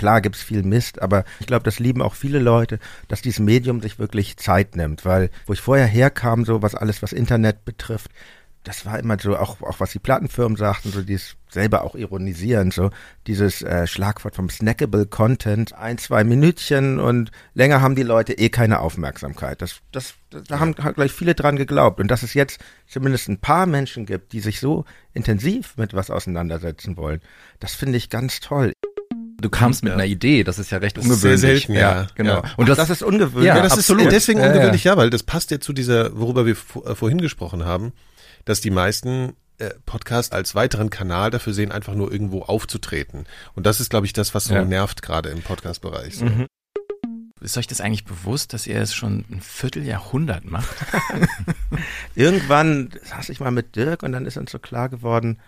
klar gibt's viel Mist, aber ich glaube, das lieben auch viele Leute, dass dieses Medium sich wirklich Zeit nimmt, weil wo ich vorher herkam, so was alles, was Internet betrifft, das war immer so, auch, auch was die Plattenfirmen sagten, so dieses selber auch ironisieren, so dieses äh, Schlagwort vom snackable Content, ein, zwei Minütchen und länger haben die Leute eh keine Aufmerksamkeit. Das, das, das da haben halt gleich viele dran geglaubt. Und dass es jetzt zumindest ein paar Menschen gibt, die sich so intensiv mit was auseinandersetzen wollen, das finde ich ganz toll. Du kamst mit Ja. einer Idee, das ist ja recht Das ist ungewöhnlich. sehr selten, ja. genau. Ja. Und das, das, das ist ungewöhnlich. Ja, Ja, das absolut. ist deswegen ungewöhnlich, ja, weil das passt ja zu dieser, worüber wir äh, vorhin gesprochen haben, dass die meisten äh, Podcasts als weiteren Kanal dafür sehen, einfach nur irgendwo aufzutreten. Und das ist, glaube ich, das, was so Ja. nervt gerade im Podcast-Bereich. So. Mhm. Ist euch das eigentlich bewusst, dass ihr es schon ein Vierteljahrhundert macht? Irgendwann saß ich mal mit Dirk und dann ist uns so klar geworden,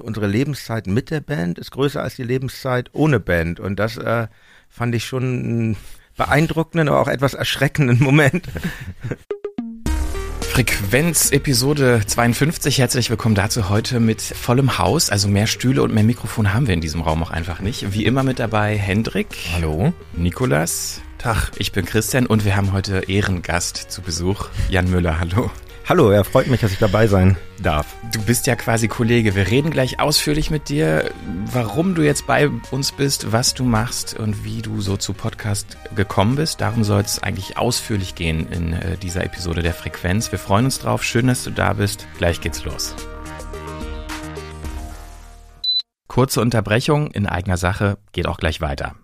unsere Lebenszeit mit der Band ist größer als die Lebenszeit ohne Band. Und das äh, fand ich schon einen beeindruckenden, aber auch etwas erschreckenden Moment. Frequenz Episode 52. Herzlich willkommen dazu heute mit vollem Haus. Also mehr Stühle und mehr Mikrofon haben wir in diesem Raum auch einfach nicht. Wie immer mit dabei Hendrik. Hallo. Nikolas. Tag. Ich bin Christian und wir haben heute Ehrengast zu Besuch. Jan Müller, hallo. Hallo, er freut mich, dass ich dabei sein darf. Du bist ja quasi Kollege. Wir reden gleich ausführlich mit dir, warum du jetzt bei uns bist, was du machst und wie du so zu Podcast gekommen bist. Darum soll es eigentlich ausführlich gehen in äh, dieser Episode der Frequenz. Wir freuen uns drauf. Schön, dass du da bist. Gleich geht's los. Kurze Unterbrechung in eigener Sache, geht auch gleich weiter.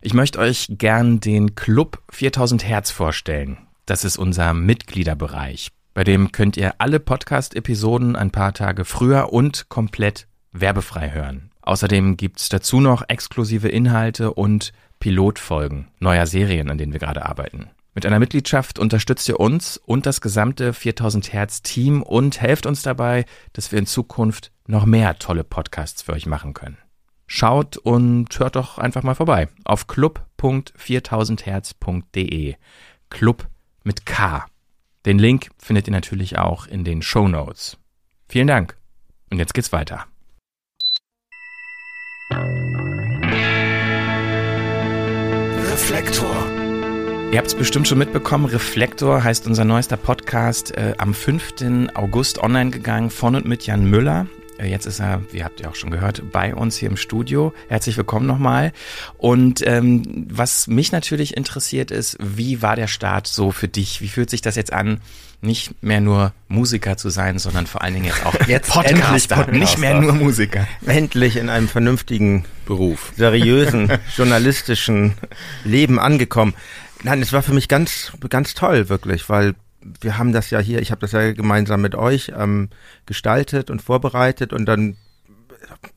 Ich möchte euch gern den Club 4000 Hertz vorstellen. Das ist unser Mitgliederbereich. Bei dem könnt ihr alle Podcast-Episoden ein paar Tage früher und komplett werbefrei hören. Außerdem gibt's dazu noch exklusive Inhalte und Pilotfolgen neuer Serien, an denen wir gerade arbeiten. Mit einer Mitgliedschaft unterstützt ihr uns und das gesamte 4000 Hertz Team und helft uns dabei, dass wir in Zukunft noch mehr tolle Podcasts für euch machen können. Schaut und hört doch einfach mal vorbei auf club.4000herz.de. Club mit K. Den Link findet ihr natürlich auch in den Show Notes. Vielen Dank. Und jetzt geht's weiter. Reflektor. Ihr habt es bestimmt schon mitbekommen, Reflektor heißt unser neuester Podcast, äh, am 5. August online gegangen, von und mit Jan Müller. Äh, Jetzt ist er, wie habt ihr auch schon gehört, bei uns hier im Studio. Herzlich willkommen nochmal. Und ähm, was mich natürlich interessiert ist, wie war der Start so für dich? Wie fühlt sich das jetzt an, nicht mehr nur Musiker zu sein, sondern vor allen Dingen jetzt auch Jetzt Podcaster, endlich Podcaster. nicht mehr nur Musiker. Endlich in einem vernünftigen, Beruf. seriösen, journalistischen Leben angekommen. Nein, es war für mich ganz, ganz toll, wirklich, weil wir haben das ja hier, ich habe das ja gemeinsam mit euch ähm, gestaltet und vorbereitet und dann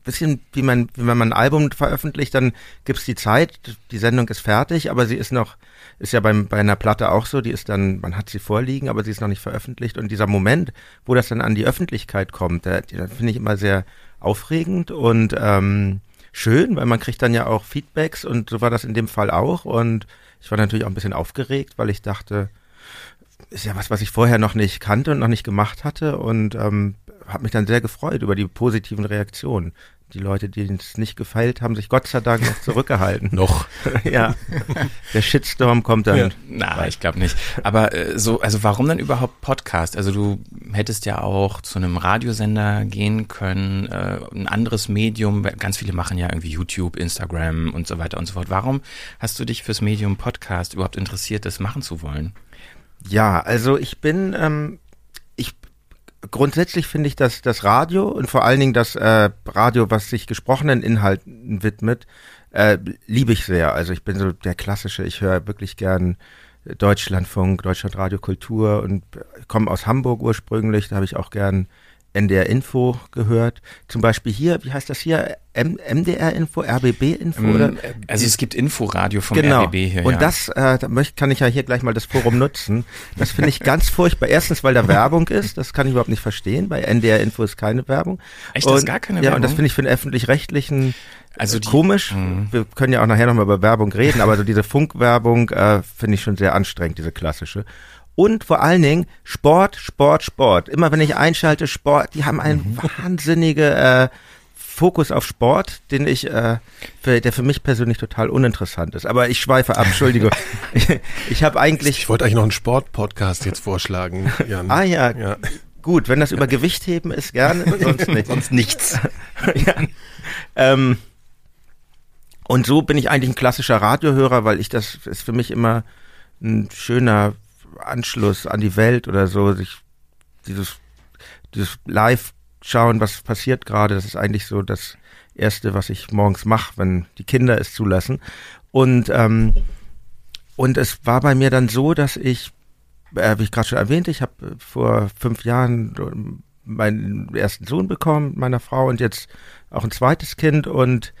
bisschen wie man, wie wenn man ein Album veröffentlicht, dann gibt's die Zeit, die Sendung ist fertig, aber sie ist noch, ist ja beim, bei einer Platte auch so, die ist dann, man hat sie vorliegen, aber sie ist noch nicht veröffentlicht und dieser Moment, wo das dann an die Öffentlichkeit kommt, der, der finde ich immer sehr aufregend und ähm, schön, weil man kriegt dann ja auch Feedbacks und so war das in dem Fall auch und ich war natürlich auch ein bisschen aufgeregt, weil ich dachte, ist ja was, was ich vorher noch nicht kannte und noch nicht gemacht hatte und ähm, habe mich dann sehr gefreut über die positiven Reaktionen. Die Leute, denen es nicht gefällt, haben sich Gott sei Dank noch zurückgehalten. Noch. ja, der Shitstorm kommt dann. Ja. Na, ich glaube nicht. Aber äh, so, also warum dann überhaupt Podcast? Also du hättest ja auch zu einem Radiosender gehen können, äh, ein anderes Medium. Ganz viele machen ja irgendwie YouTube, Instagram und so weiter und so fort. Warum hast du dich fürs Medium Podcast überhaupt interessiert, das machen zu wollen? Ja, also ich bin, ähm, ich grundsätzlich finde ich, dass das Radio und vor allen Dingen das äh, Radio, was sich gesprochenen Inhalten widmet, äh, liebe ich sehr. Also ich bin so der klassische, ich höre wirklich gern Deutschlandfunk, Deutschlandradio Kultur und komme aus Hamburg ursprünglich, da habe ich auch gern NDR Info gehört. Zum Beispiel hier, wie heißt das hier? M MDR Info, RBB Info oder? Also es gibt Inforadio vom genau. RBB hier. Und ja. das, äh, da möcht, kann ich ja hier gleich mal das Forum nutzen. Das finde ich ganz furchtbar. Erstens, weil da Werbung ist, das kann ich überhaupt nicht verstehen. Bei NDR Info ist keine Werbung. Echt, das ist und, gar keine Ja, und das Werbung? finde ich für den öffentlich-rechtlichen Also äh, die- komisch. Mhm. Wir können ja auch nachher nochmal über Werbung reden, aber so diese Funkwerbung äh, finde ich schon sehr anstrengend, diese klassische. Und vor allen Dingen Sport, Sport, Sport. Immer wenn ich einschalte, Sport, die haben eine Mhm. wahnsinnige äh, Fokus auf Sport, den ich, äh, für, der für mich persönlich total uninteressant ist. Aber ich schweife ab, Entschuldigung. ich ich habe eigentlich. Ich wollte eigentlich noch einen Sport-Podcast jetzt vorschlagen, Jan. Ah ja, Ja. gut, wenn das über Gewichtheben ist, gerne, sonst nicht. Sonst nichts. ja. ähm, und so bin ich eigentlich ein klassischer Radiohörer, weil ich das ist für mich immer ein schöner Anschluss an die Welt oder so, sich dieses dieses Live schauen, was passiert gerade, das ist eigentlich so das erste, was ich morgens mache, wenn die Kinder es zulassen. Und ähm, und es war bei mir dann so, dass ich, äh, wie ich gerade schon erwähnt, ich habe vor fünf Jahren ähm, meinen ersten Sohn bekommen, meiner Frau und jetzt auch ein zweites Kind und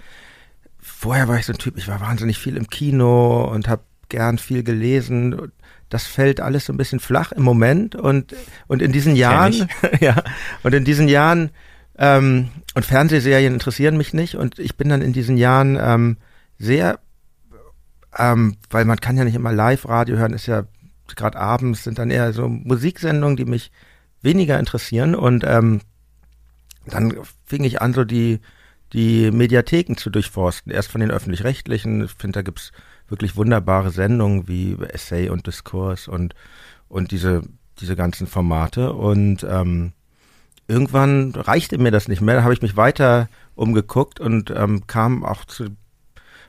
vorher war ich so ein Typ, ich war wahnsinnig viel im Kino und habe gern viel gelesen. Das fällt alles so ein bisschen flach im Moment und und in diesen Jahren, ja, und in diesen Jahren ähm, und Fernsehserien interessieren mich nicht und ich bin dann in diesen Jahren ähm, sehr, ähm, weil man kann ja nicht immer Live-Radio hören, ist ja gerade abends sind dann eher so Musiksendungen, die mich weniger interessieren und ähm, dann fing ich an, so die die Mediatheken zu durchforsten. Erst von den öffentlich-rechtlichen. Ich finde, da gibt's wirklich wunderbare Sendungen wie Essay und Diskurs und, und diese, diese ganzen Formate. Und ähm, irgendwann reichte mir das nicht mehr. Da habe ich mich weiter umgeguckt und ähm, kam auch zu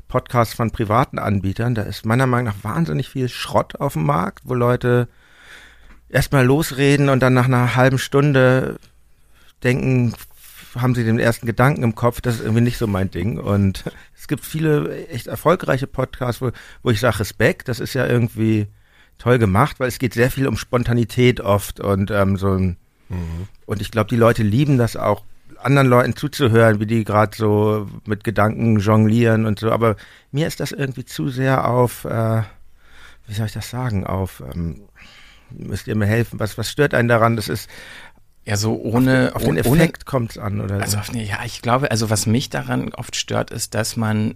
Podcasts von privaten Anbietern. Da ist meiner Meinung nach wahnsinnig viel Schrott auf dem Markt, wo Leute erstmal losreden und dann nach einer halben Stunde denken, haben sie den ersten Gedanken im Kopf, das ist irgendwie nicht so mein Ding. Und es gibt viele echt erfolgreiche Podcasts, wo, wo ich sage Respekt, das ist ja irgendwie toll gemacht, weil es geht sehr viel um Spontanität oft und ähm, so ein, und ich glaube, die Leute lieben das auch, anderen Leuten zuzuhören, wie die gerade so mit Gedanken jonglieren und so. Aber mir ist das irgendwie zu sehr auf, äh, wie soll ich das sagen, auf, ähm, müsst ihr mir helfen, was, was stört einen daran? Das ist, Ja, so ohne, auf den ohne Effekt kommt's an oder Also, so. auf- ja, ich glaube, also was mich daran oft stört, ist, dass man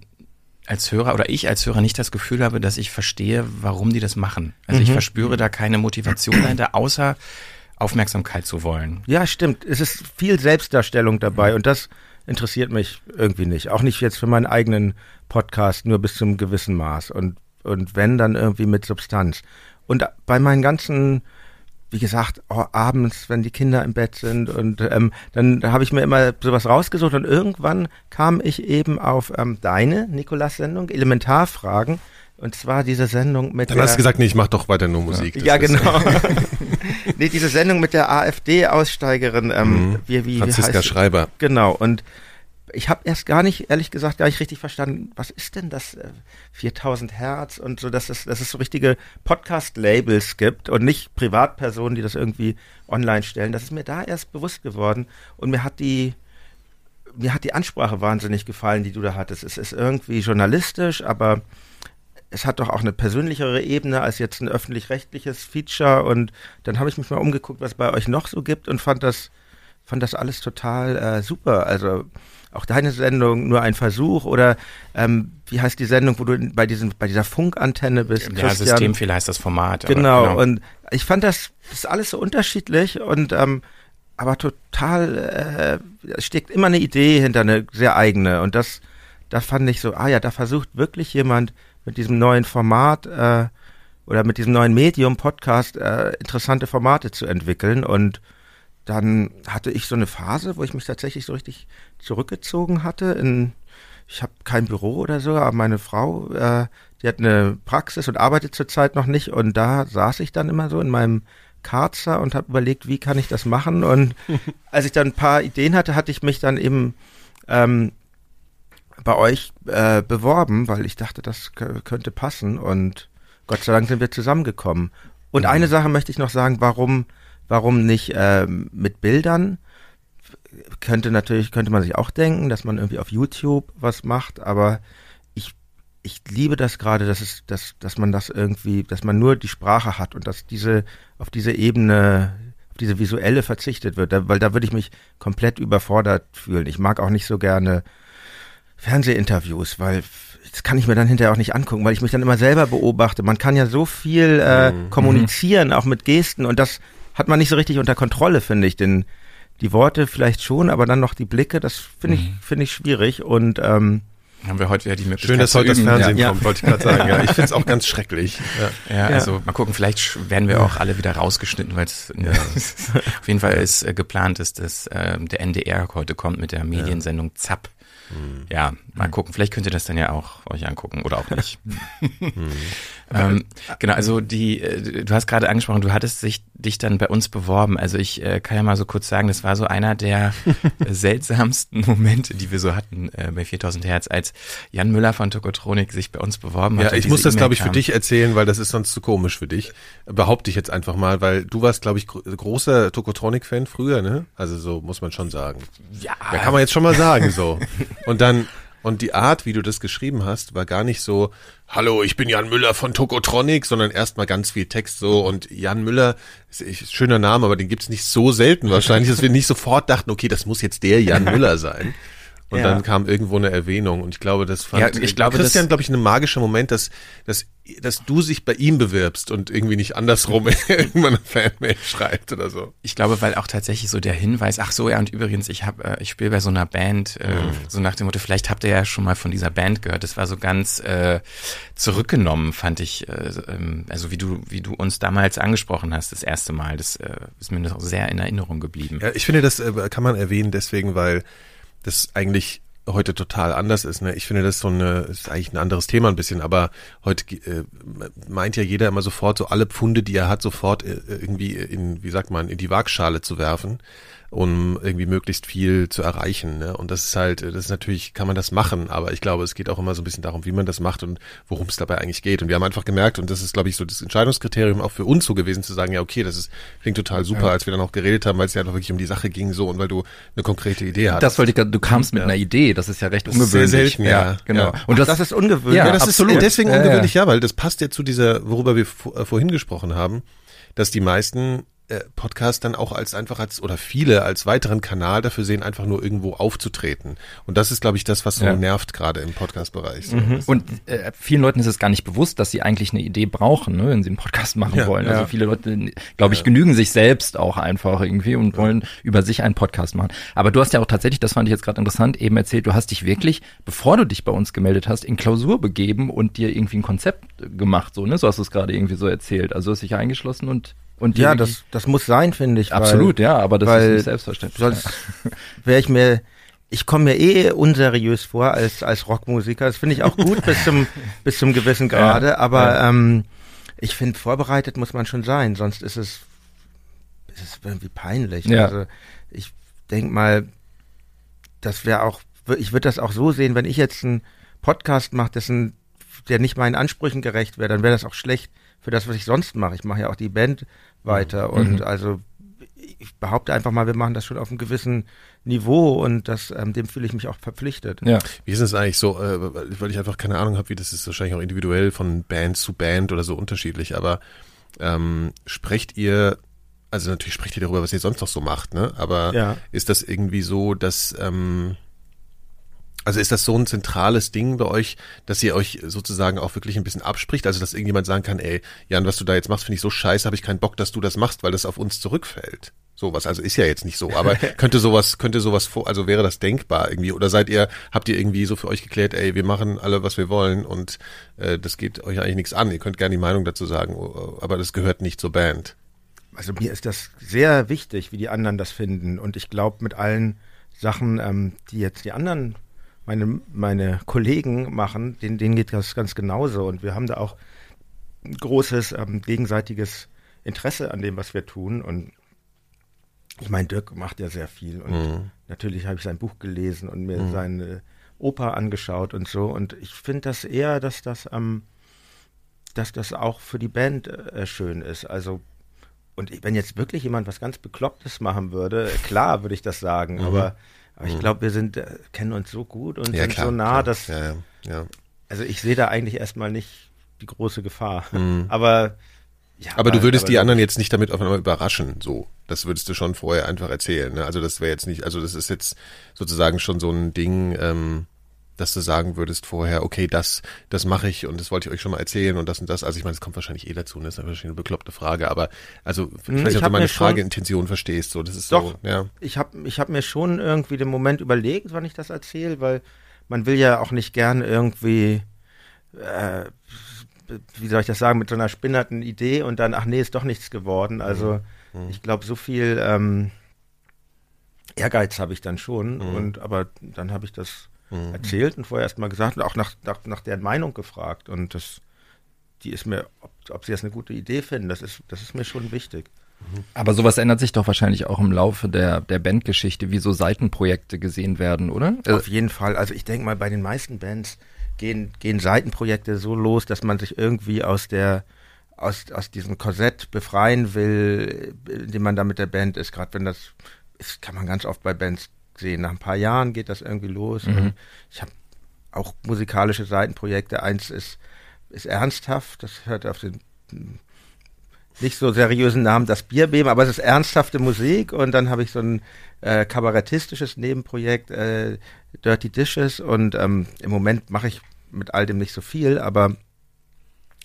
als Hörer oder ich als Hörer nicht das Gefühl habe, dass ich verstehe, warum die das machen. Also ich verspüre da keine Motivation dahinter, außer Aufmerksamkeit zu wollen. Ja, stimmt. Es ist viel Selbstdarstellung dabei und das interessiert mich irgendwie nicht. Auch nicht jetzt für meinen eigenen Podcast, nur bis zum gewissen Maß. Und, und wenn, dann irgendwie mit Substanz. Und bei meinen ganzen, wie gesagt, oh, abends, wenn die Kinder im Bett sind und ähm, dann habe ich mir immer sowas rausgesucht und irgendwann kam ich eben auf ähm, deine Nikolas-Sendung, Elementarfragen. Und zwar diese Sendung mit Dann der, hast du gesagt, nee, ich mach doch weiter nur Musik. Ja, ist- genau. nee, diese Sendung mit der AfD-Aussteigerin, ähm, Mhm. wie, wie, wie Franziska heißt Schreiber. Genau, und ich habe erst gar nicht, ehrlich gesagt, gar nicht richtig verstanden, was ist denn das äh, 4000 Hertz und so, dass es, dass es so richtige Podcast-Labels gibt und nicht Privatpersonen, die das irgendwie online stellen. Das ist mir da erst bewusst geworden und mir hat die, mir hat die Ansprache wahnsinnig gefallen, die du da hattest. Es ist irgendwie journalistisch, aber es hat doch auch eine persönlichere Ebene als jetzt ein öffentlich-rechtliches Feature und dann habe ich mich mal umgeguckt, was bei euch noch so gibt und fand das fand das alles total äh, super. Also auch deine Sendung nur ein Versuch oder ähm, wie heißt die Sendung, wo du bei diesem bei dieser Funkantenne bist? Ja, Systemfehler heißt das Format. aber Genau, und ich fand das, das ist alles so unterschiedlich und ähm, aber total, äh, es steckt immer eine Idee hinter, eine sehr eigene und das, da fand ich so, ah ja, da versucht wirklich jemand mit diesem neuen Format äh, oder mit diesem neuen Medium Podcast äh, interessante Formate zu entwickeln und dann hatte ich so eine Phase, wo ich mich tatsächlich so richtig zurückgezogen hatte. In, ich habe kein Büro oder so, aber meine Frau, äh, die hat eine Praxis und arbeitet zurzeit noch nicht. Und da saß ich dann immer so in meinem Karzer und habe überlegt, wie kann ich das machen. Und als ich dann ein paar Ideen hatte, hatte ich mich dann eben ähm, bei euch äh, beworben, weil ich dachte, das könnte passen. Und Gott sei Dank sind wir zusammengekommen. Und eine Sache möchte ich noch sagen, warum, warum nicht ähm, mit Bildern? Könnte natürlich, könnte man sich auch denken, dass man irgendwie auf YouTube was macht, aber ich, ich liebe das gerade, dass es, dass, dass man das irgendwie, dass man nur die Sprache hat und dass diese, auf diese Ebene, auf diese visuelle verzichtet wird, da, weil da würde ich mich komplett überfordert fühlen. Ich mag auch nicht so gerne Fernsehinterviews, weil das kann ich mir dann hinterher auch nicht angucken, weil ich mich dann immer selber beobachte. Man kann ja so viel äh, kommunizieren, auch mit Gesten und das hat man nicht so richtig unter Kontrolle, finde ich, den die Worte vielleicht schon, aber dann noch die Blicke, das finde ich, Mhm. finde ich schwierig und ähm, Haben wir heute ja die Möglichkeit Schön, dass heute das. Fernsehen Ja. kommt, wollte ich gerade sagen. Ja, ich finde es auch ganz schrecklich. Ja. Ja, also mal gucken, vielleicht werden wir auch alle wieder rausgeschnitten, weil es auf jeden Fall ist äh, geplant ist, dass ähm, der NDR heute kommt mit der Mediensendung ZAP. Ja, mal gucken, vielleicht könnt ihr das dann ja auch euch angucken oder auch nicht. ähm, genau, also die, äh, du hast gerade angesprochen, du hattest sich, dich dann bei uns beworben. Also ich äh, kann ja mal so kurz sagen, das war so einer der äh, seltsamsten Momente, die wir so hatten äh, bei 4000 Hertz, als Jan Müller von Tokotronik sich bei uns beworben hat. Ja, ich muss das, glaube ich, für dich erzählen, weil das ist sonst zu komisch für dich. Behaupte ich jetzt einfach mal, weil du warst, glaube ich, gro großer Tokotronic-Fan früher, ne? Also so muss man schon sagen. Ja, Da kann man jetzt schon mal sagen, so. Und dann, und die Art, wie du das geschrieben hast, war gar nicht so, hallo, ich bin Jan Müller von Tokotronic, sondern erstmal ganz viel Text so und Jan Müller, ist, schöner Name, aber den gibt's nicht so selten wahrscheinlich, dass wir nicht sofort dachten, okay, das muss jetzt der Jan Müller sein. Und Ja. dann kam irgendwo eine Erwähnung und ich glaube, das fand Ja, ich glaube, Christian, glaube ich, ein magischer Moment, dass, dass, dass du sich bei ihm bewirbst und irgendwie nicht andersrum irgendwann eine Fanmail schreibt oder so. Ich glaube, weil auch tatsächlich so der Hinweis, ach so, ja, und übrigens, ich habe, äh, ich spiele bei so einer Band, äh, so nach dem Motto, vielleicht habt ihr ja schon mal von dieser Band gehört. Das war so ganz äh, zurückgenommen, fand ich, äh, ähm, also wie du, wie du uns damals angesprochen hast, das erste Mal. Das äh, ist mir noch sehr in Erinnerung geblieben. Ja, ich finde, das äh, kann man erwähnen deswegen, weil das eigentlich heute total anders ist. Ne? Ich finde, das ist so eine, ist eigentlich ein anderes Thema ein bisschen, aber heute äh, meint ja jeder immer sofort, so alle Pfunde, die er hat, sofort äh, irgendwie in, wie sagt man, in die Waagschale zu werfen, um irgendwie möglichst viel zu erreichen. Ne? Und das ist halt, das ist natürlich, kann man das machen, aber ich glaube, es geht auch immer so ein bisschen darum, wie man das macht und worum es dabei eigentlich geht. Und wir haben einfach gemerkt, und das ist, glaube ich, so das Entscheidungskriterium auch für uns so gewesen, zu sagen, ja, okay, das ist, klingt total super, als wir dann auch geredet haben, weil es ja einfach wirklich um die Sache ging, so und weil du eine konkrete Idee hattest. Das wollte ich gerade, du kamst mit einer Idee, das ist ja recht Das ist sehr ungewöhnlich. selten, ja. genau. Ja. Und das, das, ist ungewöhnlich. Ja, Ja, das absolut. ist deswegen Ja, ja. ungewöhnlich, ja, weil das passt ja zu dieser, worüber wir vor- vorhin gesprochen haben, dass die meisten äh, Podcasts dann auch als einfach als oder viele als weiteren Kanal dafür sehen, einfach nur irgendwo aufzutreten. Und das ist, glaube ich, das, was so Ja. nervt gerade im Podcast-Bereich. So. Und äh, vielen Leuten ist es gar nicht bewusst, dass sie eigentlich eine Idee brauchen, ne, wenn sie einen Podcast machen Ja, wollen. ja. Also viele Leute, glaube ich, genügen sich selbst auch einfach irgendwie und wollen über sich einen Podcast machen. Aber du hast ja auch tatsächlich, das fand ich jetzt gerade interessant, eben erzählt, du hast dich wirklich, bevor du dich bei uns gemeldet hast, in Klausur begeben und dir irgendwie ein Konzept gemacht, so, ne? So hast du es gerade irgendwie so erzählt. Also du hast dich eingeschlossen und und Ja, das, das muss sein, finde ich. absolut, weil, ja, aber das ist nicht selbstverständlich. Sonst wäre ich mir, ich komme mir eh unseriös vor als, als Rockmusiker. Das finde ich auch gut bis zum, bis zum gewissen Grade. aber ähm, ich finde, vorbereitet muss man schon sein, sonst ist es, ist es irgendwie peinlich. Ja. Also ich denke mal, das wäre auch, ich würde das auch so sehen, wenn ich jetzt einen Podcast mache, dessen, der nicht meinen Ansprüchen gerecht wäre, dann wäre das auch schlecht für das, was ich sonst mache. Ich mache ja auch die Band weiter und also ich behaupte einfach mal, wir machen das schon auf einem gewissen Niveau und das, ähm, dem fühle ich mich auch verpflichtet. ja. Wie ist es eigentlich so, äh, weil ich einfach keine Ahnung habe, wie das ist wahrscheinlich auch individuell von Band zu Band oder so unterschiedlich, aber ähm, sprecht ihr, also natürlich sprecht ihr darüber, was ihr sonst noch so macht, ne? Aber Ja. ist das irgendwie so, dass ähm, also ist das so ein zentrales Ding bei euch, dass ihr euch sozusagen auch wirklich ein bisschen abspricht? Also dass irgendjemand sagen kann, ey, Jan, was du da jetzt machst, finde ich so scheiße, habe ich keinen Bock, dass du das machst, weil das auf uns zurückfällt. Sowas, also ist ja jetzt nicht so, aber könnte sowas, könnte sowas vor, also wäre das denkbar irgendwie? Oder seid ihr, habt ihr irgendwie so für euch geklärt, ey, wir machen alle, was wir wollen und äh, das geht euch eigentlich nichts an. Ihr könnt gerne die Meinung dazu sagen, aber das gehört nicht zur Band. Also mir ist das sehr wichtig, wie die anderen das finden und ich glaube mit allen Sachen, ähm, die jetzt die anderen meine, meine Kollegen machen, denen, denen geht das ganz genauso. Und wir haben da auch ein großes ähm, gegenseitiges Interesse an dem, was wir tun. Und ich meine, Dirk macht ja sehr viel. Und Mhm. natürlich habe ich sein Buch gelesen und mir seine Oper angeschaut und so. Und ich finde das eher, dass das, ähm, dass das auch für die Band äh, schön ist. Also und wenn jetzt wirklich jemand was ganz Beklopptes machen würde, klar würde ich das sagen, aber, aber ich glaube, wir sind, äh, kennen uns so gut und sind so nah, klar. dass, Ja, ja, ja. also ich sehe da eigentlich erstmal nicht die große Gefahr. Aber, ja. Aber du würdest aber die anderen jetzt nicht damit auf einmal überraschen, so. Das würdest du schon vorher einfach erzählen, ne? Also das wäre jetzt nicht, also das ist jetzt sozusagen schon so ein Ding, ähm, dass du sagen würdest vorher, okay, das, das mache ich und das wollte ich euch schon mal erzählen und das und das. Also ich meine, das kommt wahrscheinlich eh dazu, und das ist wahrscheinlich eine bekloppte Frage, aber also Hm, ich ob du meine Frageintention verstehst. So, das ist Doch. so, ja. Ich habe ich hab mir schon irgendwie den Moment überlegt, wann ich das erzähle, weil man will ja auch nicht gern irgendwie, äh, wie soll ich das sagen, mit so einer spinnerten Idee und dann, ach nee, ist doch nichts geworden. Also Mhm. ich glaube, so viel ähm, Ehrgeiz habe ich dann schon. Mhm. Und aber dann habe ich das Mhm. erzählt und vorher erst mal gesagt und auch nach, nach, nach deren Meinung gefragt. Und das, die ist mir, ob, ob sie das eine gute Idee finden, das ist, das ist mir schon wichtig. Aber sowas ändert sich doch wahrscheinlich auch im Laufe der, der Bandgeschichte, wie so Seitenprojekte gesehen werden, oder? Äh, Auf jeden Fall. Also ich denke mal, bei den meisten Bands gehen, gehen Seitenprojekte so los, dass man sich irgendwie aus der aus, aus diesem Korsett befreien will, in dem man da mit der Band ist. Gerade wenn das ist, kann man ganz oft bei Bands sehen. Nach ein paar Jahren geht das irgendwie los. Mhm. Ich habe auch musikalische Seitenprojekte. Eins ist, ist ernsthaft, das hört auf den nicht so seriösen Namen das Bierbeben, aber es ist ernsthafte Musik und dann habe ich so ein äh, kabarettistisches Nebenprojekt, äh, Dirty Dishes und ähm, im Moment mache ich mit all dem nicht so viel, aber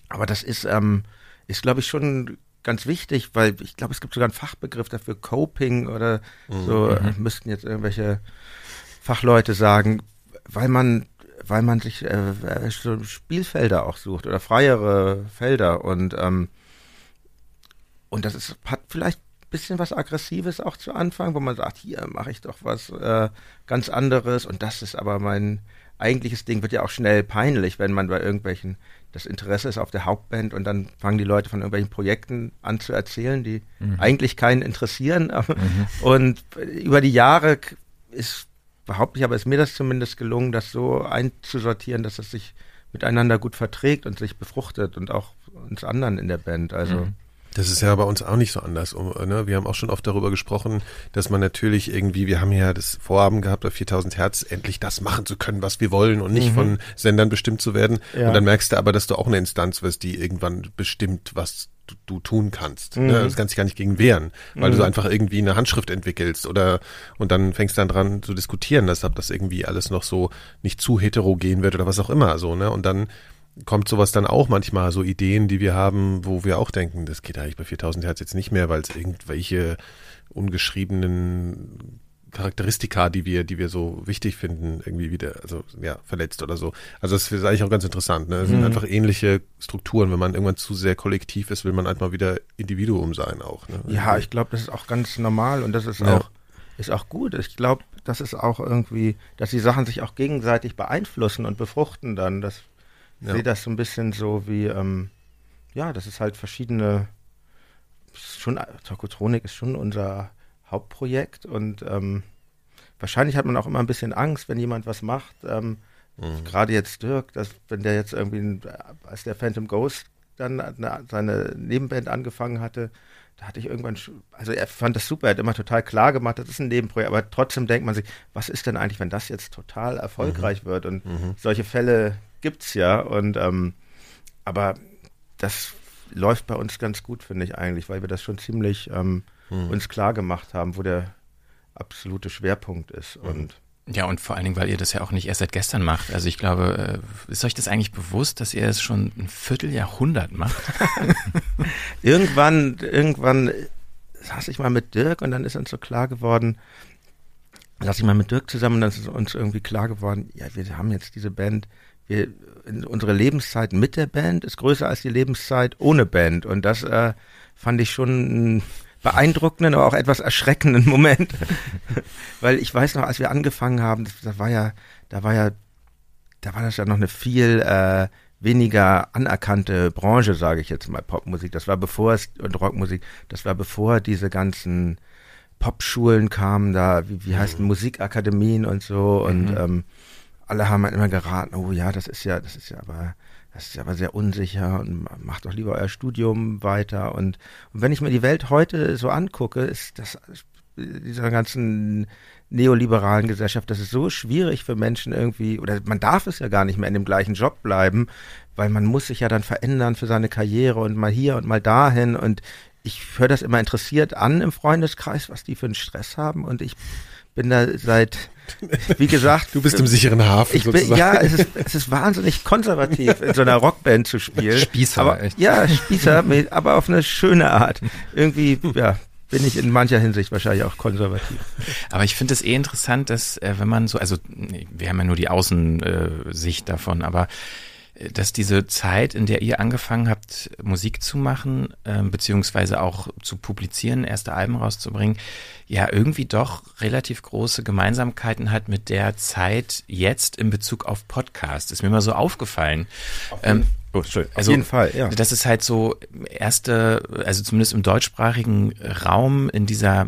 aber das ist ähm, ist glaube ich schon ganz wichtig, weil ich glaube es gibt sogar einen Fachbegriff dafür Coping oder so äh, müssten jetzt irgendwelche Fachleute sagen, weil man weil man sich äh, äh, so Spielfelder auch sucht oder freiere Felder und ähm, und das ist, hat vielleicht ein bisschen was Aggressives auch zu Anfang, wo man sagt, hier mache ich doch was äh, ganz anderes und das ist aber mein eigentliches Ding, wird ja auch schnell peinlich, wenn man bei irgendwelchen, das Interesse ist auf der Hauptband und dann fangen die Leute von irgendwelchen Projekten an zu erzählen, die eigentlich keinen interessieren. aber- Und über die Jahre ist, behaupte ich, aber ist mir das zumindest gelungen, das so einzusortieren, dass es sich miteinander gut verträgt und sich befruchtet und auch uns anderen in der Band. Also Das ist ja bei uns auch nicht so anders. Ne? Wir haben auch schon oft darüber gesprochen, dass man natürlich irgendwie, wir haben ja das Vorhaben gehabt, bei 4000 Hertz endlich das machen zu können, was wir wollen und nicht von Sendern bestimmt zu werden. Ja. Und dann merkst du aber, dass du auch eine Instanz wirst, die irgendwann bestimmt, was du, du tun kannst. Ne? Das kannst dich gar nicht gegen wehren, weil du so einfach irgendwie eine Handschrift entwickelst oder und dann fängst dann dran zu diskutieren, deshalb das irgendwie alles noch so nicht zu heterogen wird oder was auch immer so, ne? Und dann kommt sowas dann auch manchmal, so Ideen, die wir haben, wo wir auch denken, das geht eigentlich bei 4000 Hertz jetzt nicht mehr, weil es irgendwelche ungeschriebenen Charakteristika, die wir, die wir so wichtig finden, irgendwie wieder, also ja, verletzt oder so. Also das ist eigentlich auch ganz interessant. Ne? Es sind einfach ähnliche Strukturen. Wenn man irgendwann zu sehr kollektiv ist, will man halt mal wieder Individuum sein auch. Ne? Ja, ich glaube, das ist auch ganz normal und das ist Ja. auch ist auch gut. Ich glaube, das ist auch irgendwie, dass die Sachen sich auch gegenseitig beeinflussen und befruchten dann. Das Ja. sehe das so ein bisschen so wie, ähm, ja, das ist halt verschiedene. Schon Tokotronik ist schon unser Hauptprojekt und ähm, wahrscheinlich hat man auch immer ein bisschen Angst, wenn jemand was macht. Ähm, Mhm. Gerade jetzt Dirk, dass wenn der jetzt irgendwie, als der Phantom Ghost dann eine, seine Nebenband angefangen hatte, da hatte ich irgendwann, also er fand das super, er hat immer total klar gemacht, das ist ein Nebenprojekt, aber trotzdem denkt man sich, was ist denn eigentlich, wenn das jetzt total erfolgreich wird? Und solche Fälle gibt's ja und ähm, aber das läuft bei uns ganz gut, finde ich eigentlich, weil wir das schon ziemlich ähm, uns klar gemacht haben, wo der absolute Schwerpunkt ist. Und Ja, und vor allen Dingen, weil ihr das ja auch nicht erst seit gestern macht. Also ich glaube, äh, ist euch das eigentlich bewusst, dass ihr es schon ein Vierteljahrhundert macht? irgendwann, irgendwann saß ich mal mit Dirk und dann ist uns so klar geworden, saß ich mal mit Dirk zusammen und dann ist uns irgendwie klar geworden, ja, wir haben jetzt diese Band, wir, unsere Lebenszeit mit der Band ist größer als die Lebenszeit ohne Band. Und das äh, fand ich schon einen beeindruckenden, aber auch etwas erschreckenden Moment, weil ich weiß noch, als wir angefangen haben, das, da war ja, da war ja, da war das ja noch eine viel äh, weniger anerkannte Branche, sage ich jetzt mal, Popmusik. Das war bevor es und Rockmusik, das war bevor diese ganzen Popschulen kamen, da, wie, wie heißt Musikakademien und so. Und ähm, alle haben halt immer geraten, oh ja, das ist ja, das ist ja aber, das ist ja aber sehr unsicher und macht doch lieber euer Studium weiter. Und, und wenn ich mir die Welt heute so angucke, ist das dieser ganzen neoliberalen Gesellschaft, das ist so schwierig für Menschen irgendwie, oder man darf es ja gar nicht mehr in dem gleichen Job bleiben, weil man muss sich ja dann verändern für seine Karriere und mal hier und mal dahin. Und ich höre das immer interessiert an im Freundeskreis, was die für einen Stress haben. Und ich bin da seit, wie gesagt. Du bist im sicheren Hafen ich bin, Ja, es ist, es ist wahnsinnig konservativ, in so einer Rockband zu spielen. Spießer, aber, echt. Ja, Spießer, aber auf eine schöne Art. Irgendwie, ja, bin ich in mancher Hinsicht wahrscheinlich auch konservativ. Aber ich finde es eh interessant, dass äh, wenn man so, also wir haben ja nur die Außensicht davon, aber dass diese Zeit, in der ihr angefangen habt, Musik zu machen, äh, beziehungsweise auch zu publizieren, erste Alben rauszubringen, ja irgendwie doch relativ große Gemeinsamkeiten hat mit der Zeit jetzt in Bezug auf Podcast. Ist mir mal so aufgefallen. Ähm, oh, schön. Auf also, jeden Fall, ja. Das ist halt so erste, also zumindest im deutschsprachigen Raum in dieser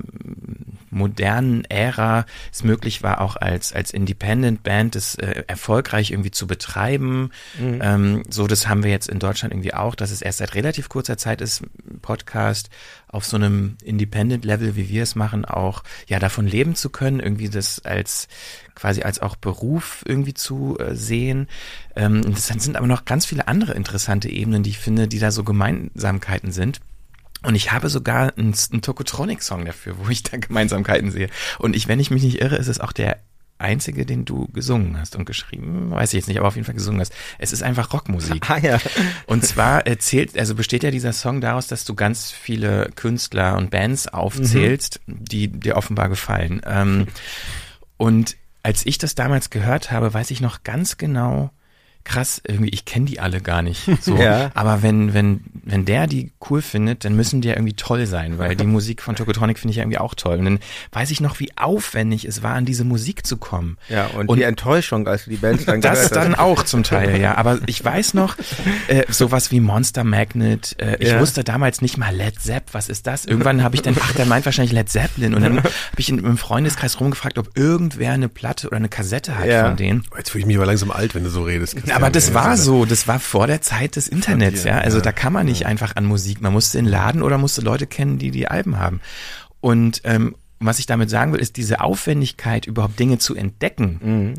modernen Ära es möglich war, auch als, als Independent Band das äh, erfolgreich irgendwie zu betreiben. Mhm. Ähm, so, das haben wir jetzt in Deutschland irgendwie auch, dass es erst seit relativ kurzer Zeit ist, Podcast auf so einem Independent-Level, wie wir es machen, auch ja davon leben zu können, irgendwie das als quasi als auch Beruf irgendwie zu äh, sehen. Ähm, das sind aber noch ganz viele andere interessante Ebenen, die ich finde, die da so Gemeinsamkeiten sind. Und ich habe sogar einen, einen Tokotronic-Song dafür, wo ich da Gemeinsamkeiten sehe. Und ich, wenn ich mich nicht irre, ist es auch der einzige, den du gesungen hast und geschrieben, weiß ich jetzt nicht, aber auf jeden Fall gesungen hast. Es ist einfach Rockmusik. Ah ja. Und zwar erzählt, also besteht ja dieser Song daraus, dass du ganz viele Künstler und Bands aufzählst, mhm. die dir offenbar gefallen. Ähm, und als ich das damals gehört habe, weiß ich noch ganz genau, krass, irgendwie, ich kenne die alle gar nicht. So. ja. Aber wenn, wenn, wenn der die cool findet, dann müssen die ja irgendwie toll sein, weil die Musik von Tokotronic finde ich ja irgendwie auch toll. Und dann weiß ich noch, wie aufwendig es war, an diese Musik zu kommen. Ja, und, und die Enttäuschung, als du die Bands dann Das dann auch zum Teil, ja. Aber ich weiß noch, äh, sowas wie Monster Magnet, äh, ich ja. wusste damals nicht mal Led Zepp, was ist das? Irgendwann habe ich dann, ach, der meint wahrscheinlich Led Zeppelin. Und dann habe ich in, im Freundeskreis rumgefragt, ob irgendwer eine Platte oder eine Kassette hat ja. von denen. Jetzt fühle ich mich aber langsam alt, wenn du so redest. Aber das war so, das war vor der Zeit des Internets, ja. Also da kann man nicht einfach an Musik. Man musste in Laden oder musste Leute kennen, die die Alben haben. Und ähm, was ich damit sagen will, ist diese Aufwendigkeit, überhaupt Dinge zu entdecken. Mhm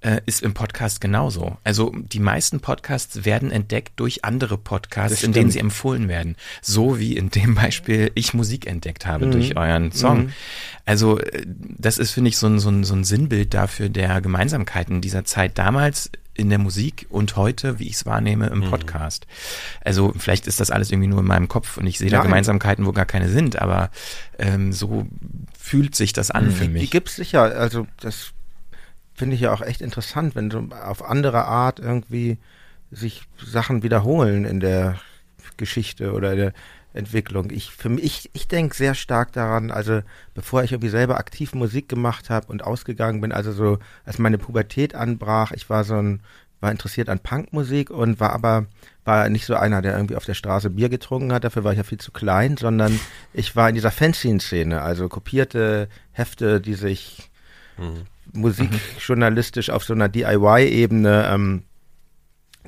äh, ist im Podcast genauso. Also die meisten Podcasts werden entdeckt durch andere Podcasts, in denen sie empfohlen werden. So wie in dem Beispiel ich Musik entdeckt habe mhm. durch euren Song. Mhm. Also äh, das ist, finde ich, so ein, so, ein, so ein Sinnbild dafür der Gemeinsamkeiten dieser Zeit damals in der Musik und heute, wie ich es wahrnehme, im mhm. Podcast. Also vielleicht ist das alles irgendwie nur in meinem Kopf und ich sehe da Gemeinsamkeiten, wo gar keine sind, aber ähm, so fühlt sich das an mhm. für mich. Die gibt's sicher, also das finde ich ja auch echt interessant, wenn so auf andere Art irgendwie sich Sachen wiederholen in der Geschichte oder der Entwicklung. Ich ich, ich denke sehr stark daran, also bevor ich irgendwie selber aktiv Musik gemacht habe und ausgegangen bin, also so, als meine Pubertät anbrach, ich war so ein, war interessiert an Punkmusik und war aber, war nicht so einer, der irgendwie auf der Straße Bier getrunken hat, dafür war ich ja viel zu klein, sondern ich war in dieser Fanzine-Szene, also kopierte Hefte, die sich mhm. Musikjournalistisch auf so einer DIY-Ebene ähm,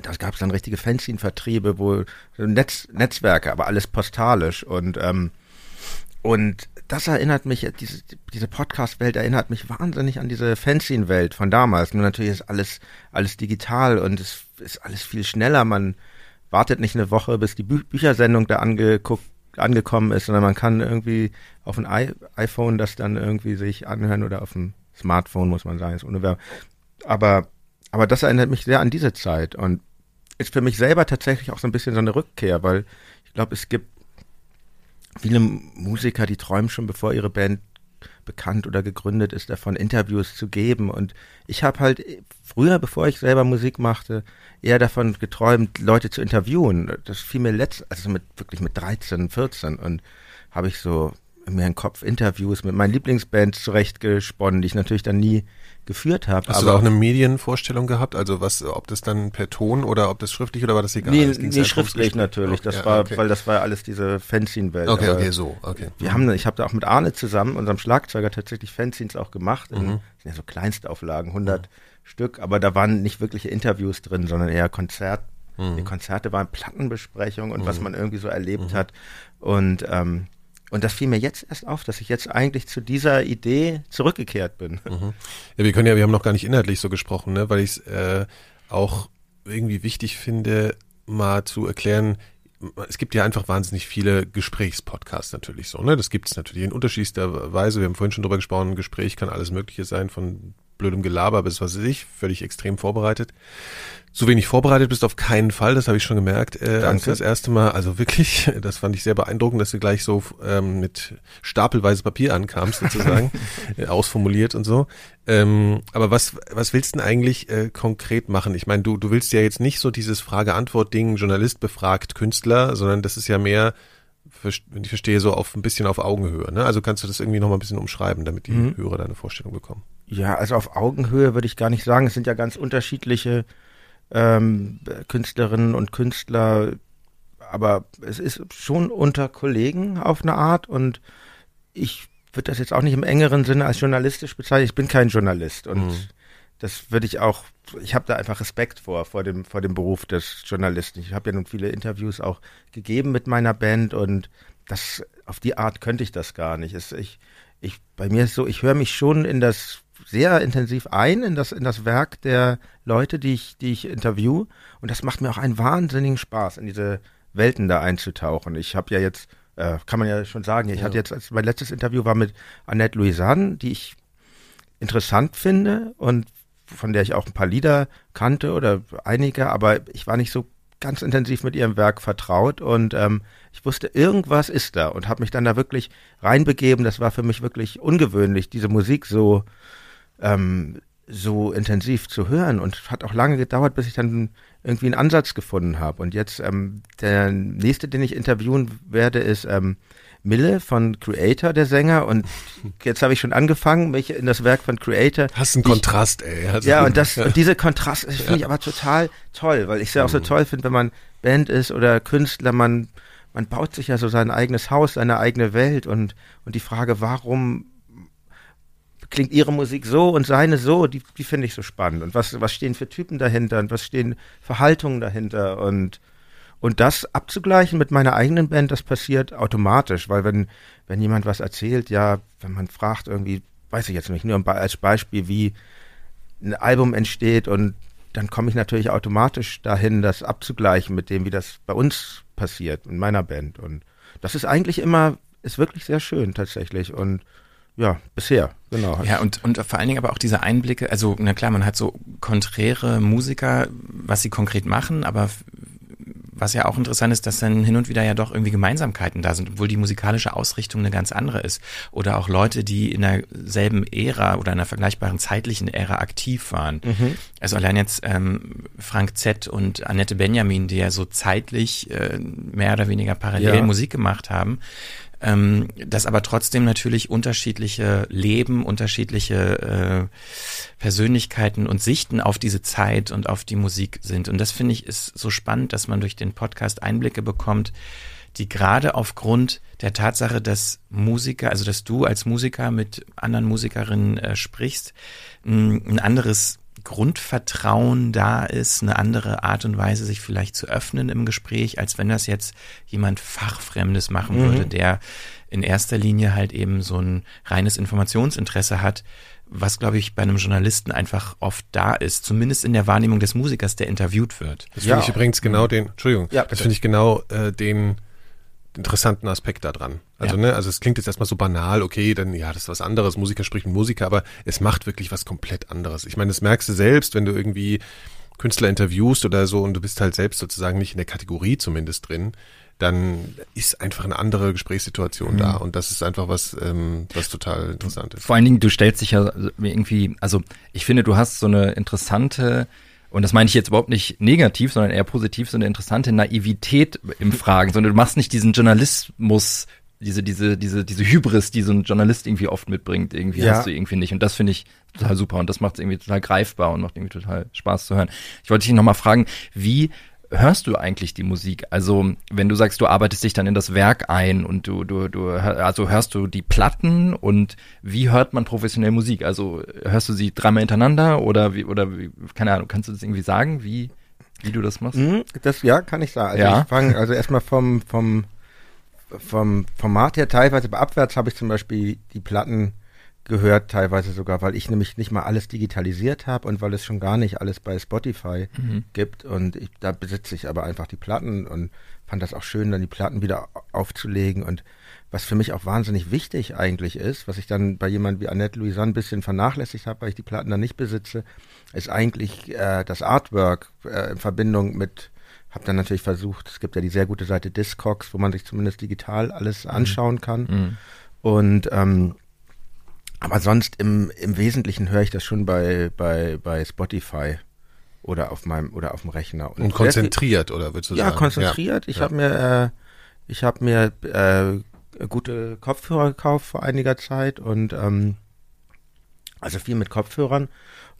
da gab es dann richtige Fanzine-Vertriebe, wo Netz, Netzwerke, aber alles postalisch und ähm, und das erinnert mich, diese, diese Podcast-Welt erinnert mich wahnsinnig an diese Fanzine-Welt von damals. Nur natürlich ist alles, alles digital und es ist alles viel schneller. Man wartet nicht eine Woche, bis die Bü Büchersendung da angeguckt, angekommen ist, sondern man kann irgendwie auf ein I iPhone das dann irgendwie sich anhören oder auf dem Smartphone, muss man sagen, ist ohne Aber, aber das erinnert mich sehr an diese Zeit und ist für mich selber tatsächlich auch so ein bisschen so eine Rückkehr, weil ich glaube, es gibt viele Musiker, die träumen schon, bevor ihre Band bekannt oder gegründet ist, davon Interviews zu geben. Und ich habe halt früher, bevor ich selber Musik machte, eher davon geträumt, Leute zu interviewen. Das fiel mir letzt, also mit wirklich mit 13, 14 und habe ich so mir im Kopf Interviews mit meinen Lieblingsbands zurechtgesponnen, die ich natürlich dann nie geführt habe. Hast du da auch eine Medienvorstellung gehabt? Also was, ob das dann per Ton oder ob das schriftlich oder war das egal? Nee, das nee schriftlich natürlich. Das ja, war, okay. weil das war alles diese Fanzine-Welt. Okay, okay, so, okay. Wir haben, ich habe da auch mit Arne zusammen, unserem Schlagzeuger, tatsächlich Fanzines auch gemacht. In, mhm. sind ja so Kleinstauflagen, 100 mhm. Stück, aber da waren nicht wirkliche Interviews drin, sondern eher Konzert. Mhm. Die Konzerte waren Plattenbesprechungen und was mhm. man irgendwie so erlebt mhm. hat. Und ähm, und das fiel mir jetzt erst auf, dass ich jetzt eigentlich zu dieser Idee zurückgekehrt bin. Mhm. Ja, wir können ja, wir haben noch gar nicht inhaltlich so gesprochen, ne? weil ich es äh, auch irgendwie wichtig finde, mal zu erklären, es gibt ja einfach wahnsinnig viele Gesprächspodcasts natürlich so, ne? Das gibt es natürlich in unterschiedlichster Weise. Wir haben vorhin schon drüber gesprochen, ein Gespräch kann alles Mögliche sein, von blödem Gelaber bis was weiß ich, völlig extrem vorbereitet. So wenig vorbereitet bist auf keinen Fall, das habe ich schon gemerkt, äh, als das erste Mal. Also wirklich, das fand ich sehr beeindruckend, dass du gleich so ähm, mit stapelweise Papier ankamst, sozusagen, äh, ausformuliert und so. Ähm, aber was, was willst du denn eigentlich äh, konkret machen? Ich meine, du, du willst ja jetzt nicht so dieses Frage-Antwort-Ding, Journalist befragt Künstler, sondern das ist ja mehr, wenn ich verstehe, so auf ein bisschen auf Augenhöhe. Ne? Also kannst du das irgendwie nochmal ein bisschen umschreiben, damit die mhm. Hörer deine Vorstellung bekommen. Ja, also auf Augenhöhe würde ich gar nicht sagen. Es sind ja ganz unterschiedliche ähm, Künstlerinnen und Künstler, aber es ist schon unter Kollegen auf eine Art und ich würde das jetzt auch nicht im engeren Sinne als journalistisch bezeichnen. Ich bin kein Journalist und mhm. Das würde ich auch, ich habe da einfach Respekt vor, vor dem, vor dem Beruf des Journalisten. Ich habe ja nun viele Interviews auch gegeben mit meiner Band und das, auf die Art könnte ich das gar nicht. Es, ich, ich, bei mir ist so, ich höre mich schon in das sehr intensiv ein in das, in das Werk der Leute, die ich, die ich interview. Und das macht mir auch einen wahnsinnigen Spaß, in diese Welten da einzutauchen. Ich habe ja jetzt, äh, kann man ja schon sagen, ich ja. hatte jetzt, als mein letztes Interview war mit Annette Louisanne, die ich interessant finde und von der ich auch ein paar Lieder kannte oder einige, aber ich war nicht so ganz intensiv mit ihrem Werk vertraut und ähm, ich wusste, irgendwas ist da und habe mich dann da wirklich reinbegeben. Das war für mich wirklich ungewöhnlich, diese Musik so ähm, so intensiv zu hören und hat auch lange gedauert, bis ich dann irgendwie einen Ansatz gefunden habe. Und jetzt ähm, der nächste, den ich interviewen werde, ist ähm, Mille von Creator, der Sänger. Und jetzt habe ich schon angefangen, mich in das Werk von Creator. Hast einen Kontrast, ey. Hast ja, und das und diese Kontrast finde ja. ich aber total toll, weil ich es ja auch so mhm. toll finde, wenn man Band ist oder Künstler, man man baut sich ja so sein eigenes Haus, seine eigene Welt und und die Frage, warum klingt ihre Musik so und seine so, die, die finde ich so spannend. Und was, was stehen für Typen dahinter und was stehen für Haltungen dahinter und, und das abzugleichen mit meiner eigenen Band, das passiert automatisch, weil wenn, wenn jemand was erzählt, ja, wenn man fragt irgendwie, weiß ich jetzt nicht, nur als Beispiel, wie ein Album entsteht und dann komme ich natürlich automatisch dahin, das abzugleichen mit dem, wie das bei uns passiert, in meiner Band. Und das ist eigentlich immer, ist wirklich sehr schön tatsächlich. Und ja, bisher, genau. Ja, und, und vor allen Dingen aber auch diese Einblicke, also na klar, man hat so konträre Musiker, was sie konkret machen, aber was ja auch interessant ist, dass dann hin und wieder ja doch irgendwie Gemeinsamkeiten da sind, obwohl die musikalische Ausrichtung eine ganz andere ist. Oder auch Leute, die in derselben Ära oder einer vergleichbaren zeitlichen Ära aktiv waren. Mhm. Also allein jetzt ähm, Frank Z und Annette Benjamin, die ja so zeitlich äh, mehr oder weniger parallel ja. Musik gemacht haben ähm, dass aber trotzdem natürlich unterschiedliche Leben, unterschiedliche äh, Persönlichkeiten und Sichten auf diese Zeit und auf die Musik sind. Und das finde ich ist so spannend, dass man durch den Podcast Einblicke bekommt, die gerade aufgrund der Tatsache, dass Musiker, also dass du als Musiker mit anderen Musikerinnen äh, sprichst, ein, ein anderes Grundvertrauen da ist, eine andere Art und Weise, sich vielleicht zu öffnen im Gespräch, als wenn das jetzt jemand Fachfremdes machen mhm. würde, der in erster Linie halt eben so ein reines Informationsinteresse hat, was, glaube ich, bei einem Journalisten einfach oft da ist, zumindest in der Wahrnehmung des Musikers, der interviewt wird. Das finde ja. ich übrigens genau den, Entschuldigung, ja, das finde ich genau äh, den interessanten Aspekt da dran. Also, ja. ne, also es klingt jetzt erstmal so banal, okay, dann ja, das ist was anderes, Musiker spricht mit Musiker, aber es macht wirklich was komplett anderes. Ich meine, das merkst du selbst, wenn du irgendwie Künstler interviewst oder so und du bist halt selbst sozusagen nicht in der Kategorie zumindest drin, dann ist einfach eine andere Gesprächssituation mhm. da und das ist einfach was, ähm, was total interessant ist. Vor allen Dingen, du stellst dich ja irgendwie, also ich finde, du hast so eine interessante und das meine ich jetzt überhaupt nicht negativ, sondern eher positiv, so eine interessante Naivität im Fragen, sondern du machst nicht diesen Journalismus, diese, diese, diese, diese Hybris, die so ein Journalist irgendwie oft mitbringt, irgendwie ja. hast du irgendwie nicht. Und das finde ich total super und das macht es irgendwie total greifbar und macht irgendwie total Spaß zu hören. Ich wollte dich nochmal fragen, wie hörst du eigentlich die Musik? Also, wenn du sagst, du arbeitest dich dann in das Werk ein und du, du, du, also hörst du die Platten und wie hört man professionell Musik? Also, hörst du sie dreimal hintereinander oder wie, oder wie, keine Ahnung, kannst du das irgendwie sagen, wie, wie du das machst? Mhm, das, ja, kann ich sagen. Also, ja. ich fange, also erstmal vom, vom, vom Format her teilweise, aber abwärts habe ich zum Beispiel die Platten gehört, teilweise sogar, weil ich nämlich nicht mal alles digitalisiert habe und weil es schon gar nicht alles bei Spotify mhm. gibt. Und ich, da besitze ich aber einfach die Platten und fand das auch schön, dann die Platten wieder aufzulegen. Und was für mich auch wahnsinnig wichtig eigentlich ist, was ich dann bei jemand wie Annette Louisanne ein bisschen vernachlässigt habe, weil ich die Platten dann nicht besitze, ist eigentlich äh, das Artwork äh, in Verbindung mit habe dann natürlich versucht, es gibt ja die sehr gute Seite Discogs, wo man sich zumindest digital alles mhm. anschauen kann. Mhm. Und ähm, aber sonst im, im Wesentlichen höre ich das schon bei, bei, bei Spotify oder auf meinem oder auf dem Rechner. Und, und konzentriert, oder würdest du ja, sagen? Konzentriert. Ich ja, habe mir, äh, ich habe mir äh, gute Kopfhörer gekauft vor einiger Zeit und ähm, also viel mit Kopfhörern.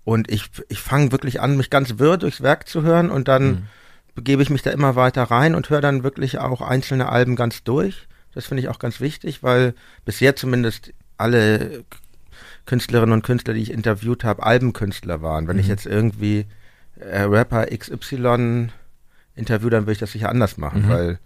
Und ich, ich fange wirklich an, mich ganz wirr durchs Werk zu hören und dann mhm. begebe ich mich da immer weiter rein und höre dann wirklich auch einzelne Alben ganz durch. Das finde ich auch ganz wichtig, weil bisher zumindest alle Künstlerinnen und Künstler, die ich interviewt habe, Albenkünstler waren. Wenn mhm. ich jetzt irgendwie äh, Rapper XY interview, dann würde ich das sicher anders machen, mhm. weil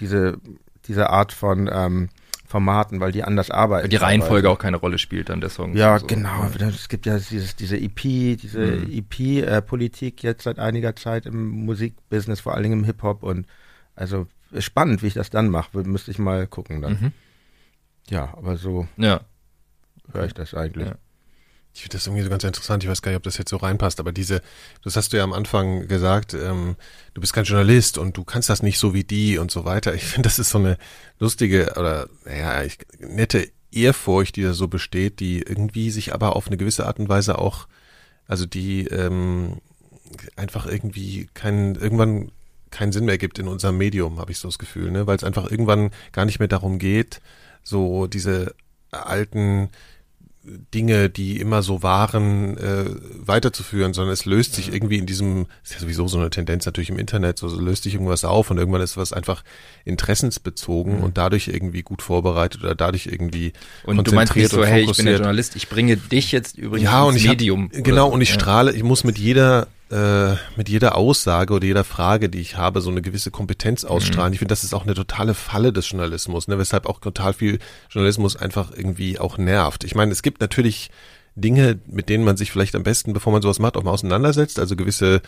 diese, diese Art von ähm, Formaten, weil die anders arbeiten. Weil die Reihenfolge auch keine Rolle spielt dann der Song. Ja, so. genau. Es gibt ja dieses, diese EP, diese mhm. EP-Politik äh, jetzt seit einiger Zeit im Musikbusiness, vor allen Dingen im Hip-Hop und also spannend, wie ich das dann mache. Müsste ich mal gucken dann. Mhm. Ja, aber so. Ja höre ich das eigentlich. Ja. Ich finde das irgendwie so ganz interessant. Ich weiß gar nicht, ob das jetzt so reinpasst, aber diese, das hast du ja am Anfang gesagt, ähm, du bist kein Journalist und du kannst das nicht so wie die und so weiter. Ich finde, das ist so eine lustige oder naja, ich, nette Ehrfurcht, die da so besteht, die irgendwie sich aber auf eine gewisse Art und Weise auch, also die ähm, einfach irgendwie keinen, irgendwann keinen Sinn mehr gibt in unserem Medium, habe ich so das Gefühl, ne? Weil es einfach irgendwann gar nicht mehr darum geht, so diese alten Dinge, die immer so waren, äh, weiterzuführen, sondern es löst sich irgendwie in diesem, ist ja sowieso so eine Tendenz natürlich im Internet, so, so löst sich irgendwas auf und irgendwann ist was einfach interessensbezogen mhm. und dadurch irgendwie gut vorbereitet oder dadurch irgendwie und du meinst nicht so, hey, ich bin der Journalist, ich bringe dich jetzt übrigens ja, ins und ich Medium. Hab, genau, so. und ich strahle, ich muss mit jeder äh, mit jeder Aussage oder jeder Frage, die ich habe, so eine gewisse Kompetenz mhm. ausstrahlen. Mhm. Ich finde, das ist auch eine totale Falle des Journalismus, ne? weshalb auch total viel Journalismus einfach irgendwie auch nervt. Ich meine, es gibt natürlich Dinge, mit denen man sich vielleicht am besten, bevor man sowas macht, auch mal auseinandersetzt, also gewisse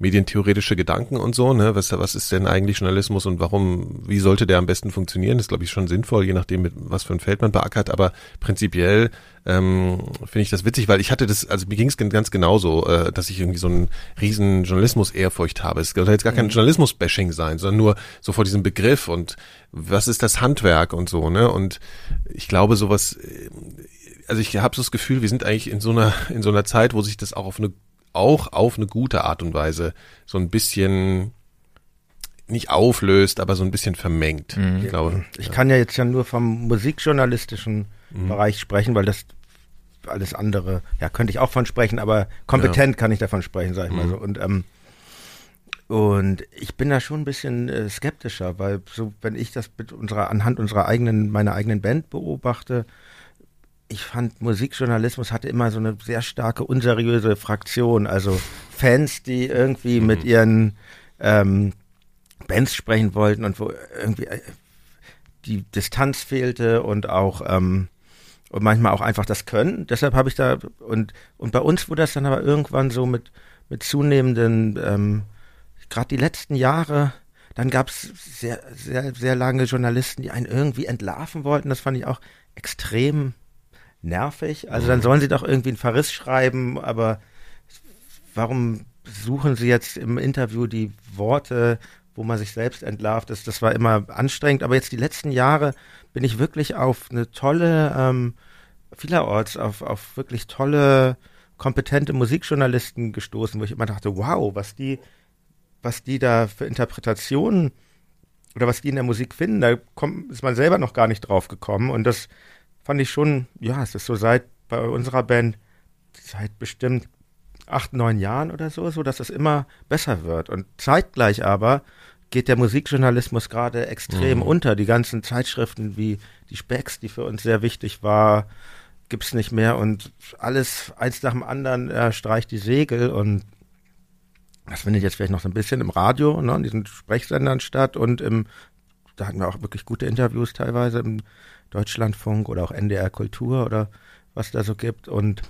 medientheoretische Gedanken und so, ne? Was, was ist denn eigentlich Journalismus und warum, wie sollte der am besten funktionieren? Das ist, glaube ich, schon sinnvoll, je nachdem, mit was für ein Feld man beackert, aber prinzipiell ähm, finde ich das witzig, weil ich hatte das, also mir ging es ganz genauso, äh, dass ich irgendwie so einen riesen Journalismus-Ehrfurcht habe. Es soll jetzt gar kein mhm. Journalismus-Bashing sein, sondern nur so vor diesem Begriff und was ist das Handwerk und so, ne? Und ich glaube, sowas, äh, also ich habe so das Gefühl, wir sind eigentlich in so einer, in so einer Zeit, wo sich das auch auf eine auch auf eine gute Art und Weise so ein bisschen nicht auflöst, aber so ein bisschen vermengt. Mhm. Ich glaube. Ich ja. kann ja jetzt ja nur vom musikjournalistischen mhm. Bereich sprechen, weil das alles andere, ja, könnte ich auch von sprechen, aber kompetent ja. kann ich davon sprechen, sag ich mhm. mal so. Und ähm, und ich bin da schon ein bisschen äh, skeptischer, weil so, wenn ich das mit unserer, anhand unserer eigenen, meiner eigenen Band beobachte, ich fand Musikjournalismus hatte immer so eine sehr starke unseriöse Fraktion, also Fans, die irgendwie mhm. mit ihren ähm, Bands sprechen wollten und wo irgendwie äh, die Distanz fehlte und auch ähm, und manchmal auch einfach das Können. Deshalb habe ich da und und bei uns wurde das dann aber irgendwann so mit mit zunehmenden ähm, gerade die letzten Jahre dann gab es sehr sehr sehr lange Journalisten, die einen irgendwie entlarven wollten. Das fand ich auch extrem nervig. Also dann sollen sie doch irgendwie einen Verriss schreiben, aber warum suchen sie jetzt im Interview die Worte, wo man sich selbst entlarvt? Das, das war immer anstrengend. Aber jetzt die letzten Jahre bin ich wirklich auf eine tolle, ähm, vielerorts auf, auf wirklich tolle, kompetente Musikjournalisten gestoßen, wo ich immer dachte, wow, was die, was die da für Interpretationen oder was die in der Musik finden, da kommt, ist man selber noch gar nicht drauf gekommen. Und das fand ich schon, ja, es ist so seit bei unserer Band, seit bestimmt acht, neun Jahren oder so, so dass es immer besser wird. Und zeitgleich aber geht der Musikjournalismus gerade extrem mhm. unter. Die ganzen Zeitschriften wie die Specks, die für uns sehr wichtig war, gibt's nicht mehr und alles eins nach dem anderen äh, streicht die Segel und das findet jetzt vielleicht noch so ein bisschen im Radio, ne, in diesen Sprechsendern statt und im da hatten wir auch wirklich gute Interviews teilweise im Deutschlandfunk oder auch NDR Kultur oder was da so gibt und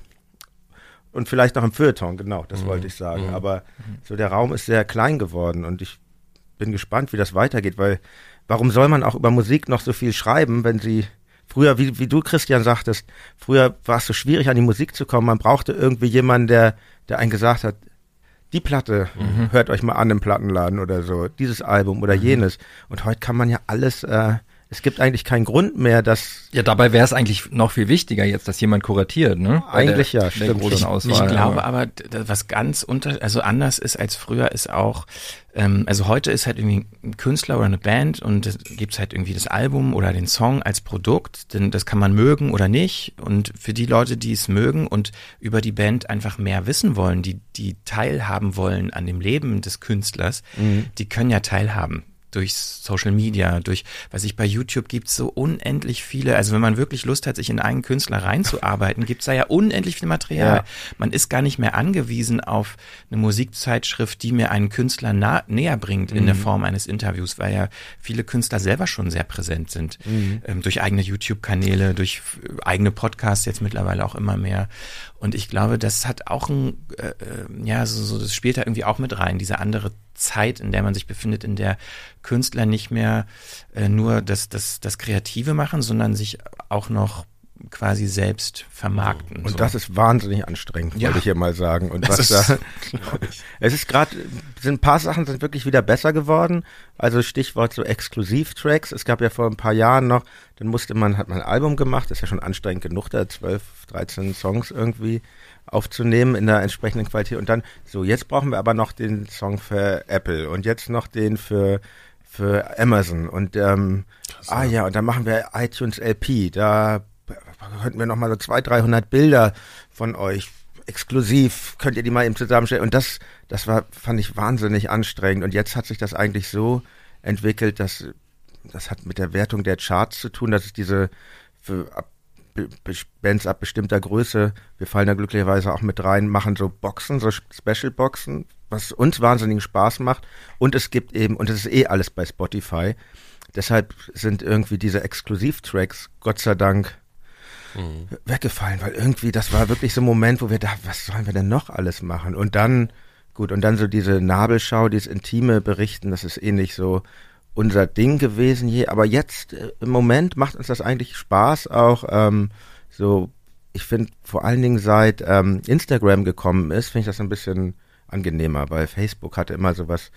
und vielleicht noch im Feuilleton, genau, das mhm. wollte ich sagen. Mhm. Aber so der Raum ist sehr klein geworden und ich bin gespannt, wie das weitergeht, weil warum soll man auch über Musik noch so viel schreiben, wenn sie früher, wie, wie du Christian sagtest, früher war es so schwierig an die Musik zu kommen. Man brauchte irgendwie jemanden, der, der einen gesagt hat, die Platte, mhm. hört euch mal an im Plattenladen oder so, dieses Album oder mhm. jenes. Und heute kann man ja alles äh, es gibt eigentlich keinen Grund mehr, dass. Ja, dabei wäre es eigentlich noch viel wichtiger jetzt, dass jemand kuratiert, ne? eigentlich der, ja, stimmt. Ich, ich glaube aber, was ganz unter, also anders ist als früher, ist auch, ähm, also heute ist halt irgendwie ein Künstler oder eine Band und es gibt halt irgendwie das Album oder den Song als Produkt, denn das kann man mögen oder nicht. Und für die Leute, die es mögen und über die Band einfach mehr wissen wollen, die, die teilhaben wollen an dem Leben des Künstlers, mhm. die können ja teilhaben durch Social Media, durch, was ich bei YouTube gibt, so unendlich viele, also wenn man wirklich Lust hat, sich in einen Künstler reinzuarbeiten, gibt's da ja unendlich viel Material. Ja. Man ist gar nicht mehr angewiesen auf eine Musikzeitschrift, die mir einen Künstler nah, näher bringt in mhm. der Form eines Interviews, weil ja viele Künstler selber schon sehr präsent sind. Mhm. Ähm, durch eigene YouTube-Kanäle, durch eigene Podcasts jetzt mittlerweile auch immer mehr. Und ich glaube, das hat auch ein, äh, äh, ja, so, so, das spielt da irgendwie auch mit rein, diese andere Zeit, in der man sich befindet, in der Künstler nicht mehr äh, nur das, das, das Kreative machen, sondern sich auch noch quasi selbst vermarkten. Und so. das ist wahnsinnig anstrengend, ja. wollte ich hier mal sagen. Und das was da, es ist gerade, sind ein paar Sachen sind wirklich wieder besser geworden. Also Stichwort so Exklusivtracks. Es gab ja vor ein paar Jahren noch, dann musste man, hat man ein Album gemacht, ist ja schon anstrengend genug, da 12, 13 Songs irgendwie aufzunehmen in der entsprechenden Qualität. Und dann, so, jetzt brauchen wir aber noch den Song für Apple und jetzt noch den für für Amazon und ähm, ah ja und dann machen wir iTunes LP da könnten wir noch mal so 200, 300 Bilder von euch exklusiv, könnt ihr die mal eben zusammenstellen. Und das, das war, fand ich wahnsinnig anstrengend. Und jetzt hat sich das eigentlich so entwickelt, dass das hat mit der Wertung der Charts zu tun, dass es diese für ab, Bands ab bestimmter Größe, wir fallen da glücklicherweise auch mit rein, machen so Boxen, so Special Boxen, was uns wahnsinnigen Spaß macht. Und es gibt eben, und es ist eh alles bei Spotify, deshalb sind irgendwie diese Exklusivtracks, Gott sei Dank, mhm. weggefallen, weil irgendwie, das war wirklich so ein Moment, wo wir da, was sollen wir denn noch alles machen? Und dann, gut, und dann so diese Nabelschau, dieses intime Berichten, das ist ähnlich so unser Ding gewesen je. Aber jetzt, äh, im Moment macht uns das eigentlich Spaß, auch ähm, so, ich finde vor allen Dingen seit ähm, Instagram gekommen ist, finde ich das ein bisschen angenehmer, weil Facebook hatte immer sowas,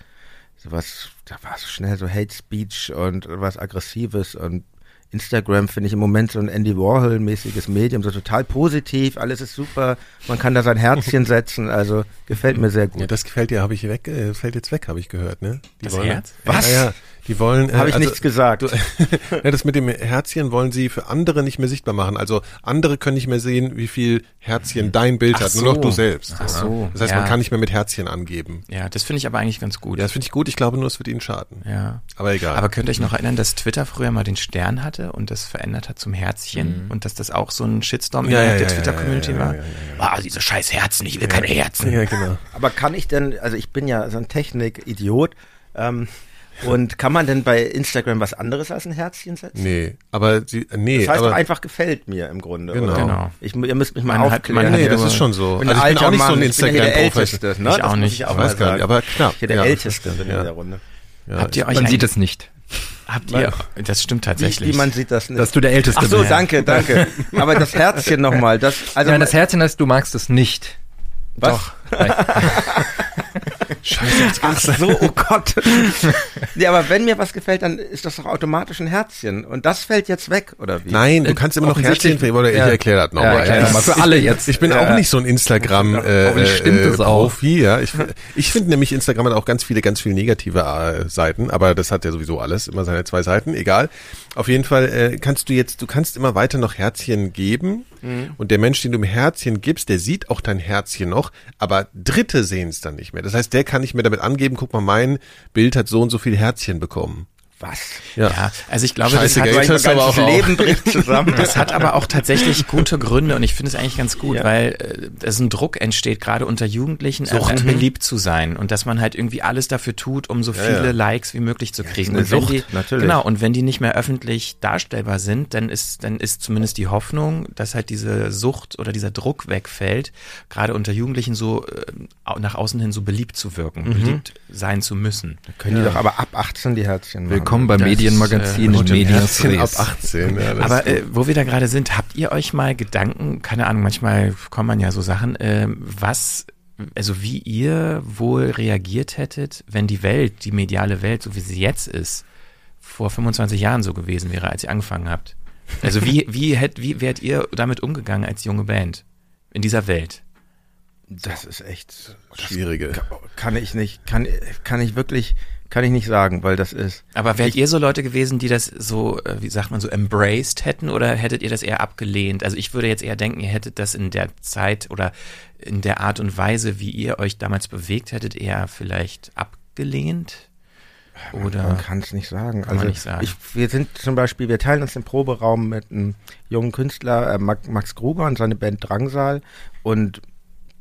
sowas, da war so schnell so Hate Speech und was Aggressives und Instagram finde ich im Moment so ein Andy Warhol-mäßiges Medium, so total positiv, alles ist super, man kann da sein Herzchen setzen, also gefällt mir sehr gut. Ja, das gefällt dir, habe ich weg, äh, fällt jetzt weg, habe ich gehört, ne? Die das wollen, Herz? Was? Ja, ja. Die wollen. Äh, Habe ich also, nichts gesagt. Du, ja, das mit dem Herzchen wollen sie für andere nicht mehr sichtbar machen. Also andere können nicht mehr sehen, wie viel Herzchen dein Bild Ach hat, so. nur noch du selbst. Ach so. Das heißt, ja. man kann nicht mehr mit Herzchen angeben. Ja, das finde ich aber eigentlich ganz gut. Ja, das finde ich gut. Ich glaube nur, es wird ihnen schaden. Ja. Aber egal. Aber könnt ihr euch noch erinnern, dass Twitter früher mal den Stern hatte und das verändert hat zum Herzchen mhm. und dass das auch so ein Shitstorm ja, innerhalb ja, der Twitter-Community war? Ah, diese scheiß Herzen, ich will keine Herzen. Ja, genau. Aber kann ich denn, also ich bin ja so ein Technik-Idiot, ähm, und kann man denn bei Instagram was anderes als ein Herzchen setzen? Nee, aber sie, nee. Das heißt aber, doch einfach gefällt mir im Grunde. Genau. genau. Ich, ihr müsst mich mal man aufklären. Hat, nee, das ist schon so. Also ich bin auch nicht Mann, so ein Instagram-Professor. Ne? Ich auch nicht. Ich, auch ich weiß gar nicht, aber knapp. Ich bin der ja. Älteste in der Runde. Ja, Habt ihr euch man sieht es nicht. Habt ihr, das stimmt tatsächlich. Wie, wie man sieht das nicht. Dass du der Älteste bist. Ach so, danke, danke. Aber das Herzchen nochmal, das, also. Nein, das Herzchen heißt, du magst es nicht. Was? Doch. Scheiße, Ach so, oh Gott. nee, aber wenn mir was gefällt, dann ist das doch automatisch ein Herzchen. Und das fällt jetzt weg, oder wie? Nein, du kannst immer noch Herzchen, oder ich ja. erkläre das nochmal. Ja, ja. Für alle jetzt. Ich bin ja. auch nicht so ein Instagram äh, äh, Profi. Ja. Ich, ich finde nämlich, Instagram hat auch ganz viele, ganz viele negative äh, Seiten, aber das hat ja sowieso alles, immer seine zwei Seiten, egal. Auf jeden Fall äh, kannst du jetzt, du kannst immer weiter noch Herzchen geben mhm. und der Mensch, den du im Herzchen gibst, der sieht auch dein Herzchen noch, aber Dritte sehen es dann nicht mehr. Das heißt, der kann nicht mehr damit angeben, guck mal, mein Bild hat so und so viel Herzchen bekommen. Was? Ja, ja also ich glaube, Scheiße, das hat mein aber auch Leben bricht zusammen. Das hat aber auch tatsächlich gute Gründe und ich finde es eigentlich ganz gut, ja. weil äh, es ein Druck entsteht, gerade unter Jugendlichen, äh, äh, beliebt zu sein und dass man halt irgendwie alles dafür tut, um so viele ja, ja. Likes wie möglich zu kriegen. und wenn Sucht, die, natürlich. genau, und wenn die nicht mehr öffentlich darstellbar sind, dann ist, dann ist zumindest die Hoffnung, dass halt diese Sucht oder dieser Druck wegfällt, gerade unter Jugendlichen so äh, nach außen hin so beliebt zu wirken, mhm. beliebt sein zu müssen. Da können die doch aber ab 18 die Herzchen machen. Willkommen beim Medienmagazin äh, und Medias ab 18. Ja, Aber äh, wo wir da gerade sind, habt ihr euch mal Gedanken, keine Ahnung, manchmal kommen man ja so Sachen, äh, was, also wie ihr wohl reagiert hättet, wenn die Welt, die mediale Welt, so wie sie jetzt ist, vor 25 Jahren so gewesen wäre, als ihr angefangen habt? Also wie, wie, hätt, wie wärt ihr damit umgegangen als junge Band in dieser Welt? Das ist echt schwierige. Kann, kann ich nicht, kann, kann ich wirklich kann ich nicht sagen, weil das ist. Aber wärt ihr so Leute gewesen, die das so, äh, wie sagt man so, embraced hätten oder hättet ihr das eher abgelehnt? Also ich würde jetzt eher denken, ihr hättet das in der Zeit oder in der Art und Weise, wie ihr euch damals bewegt hättet, eher vielleicht abgelehnt? Oder? Man kann es nicht sagen. Kann also nicht sagen. Ich, wir sind zum Beispiel, wir teilen uns den Proberaum mit einem jungen Künstler, äh, Max Gruber und seine Band Drangsal und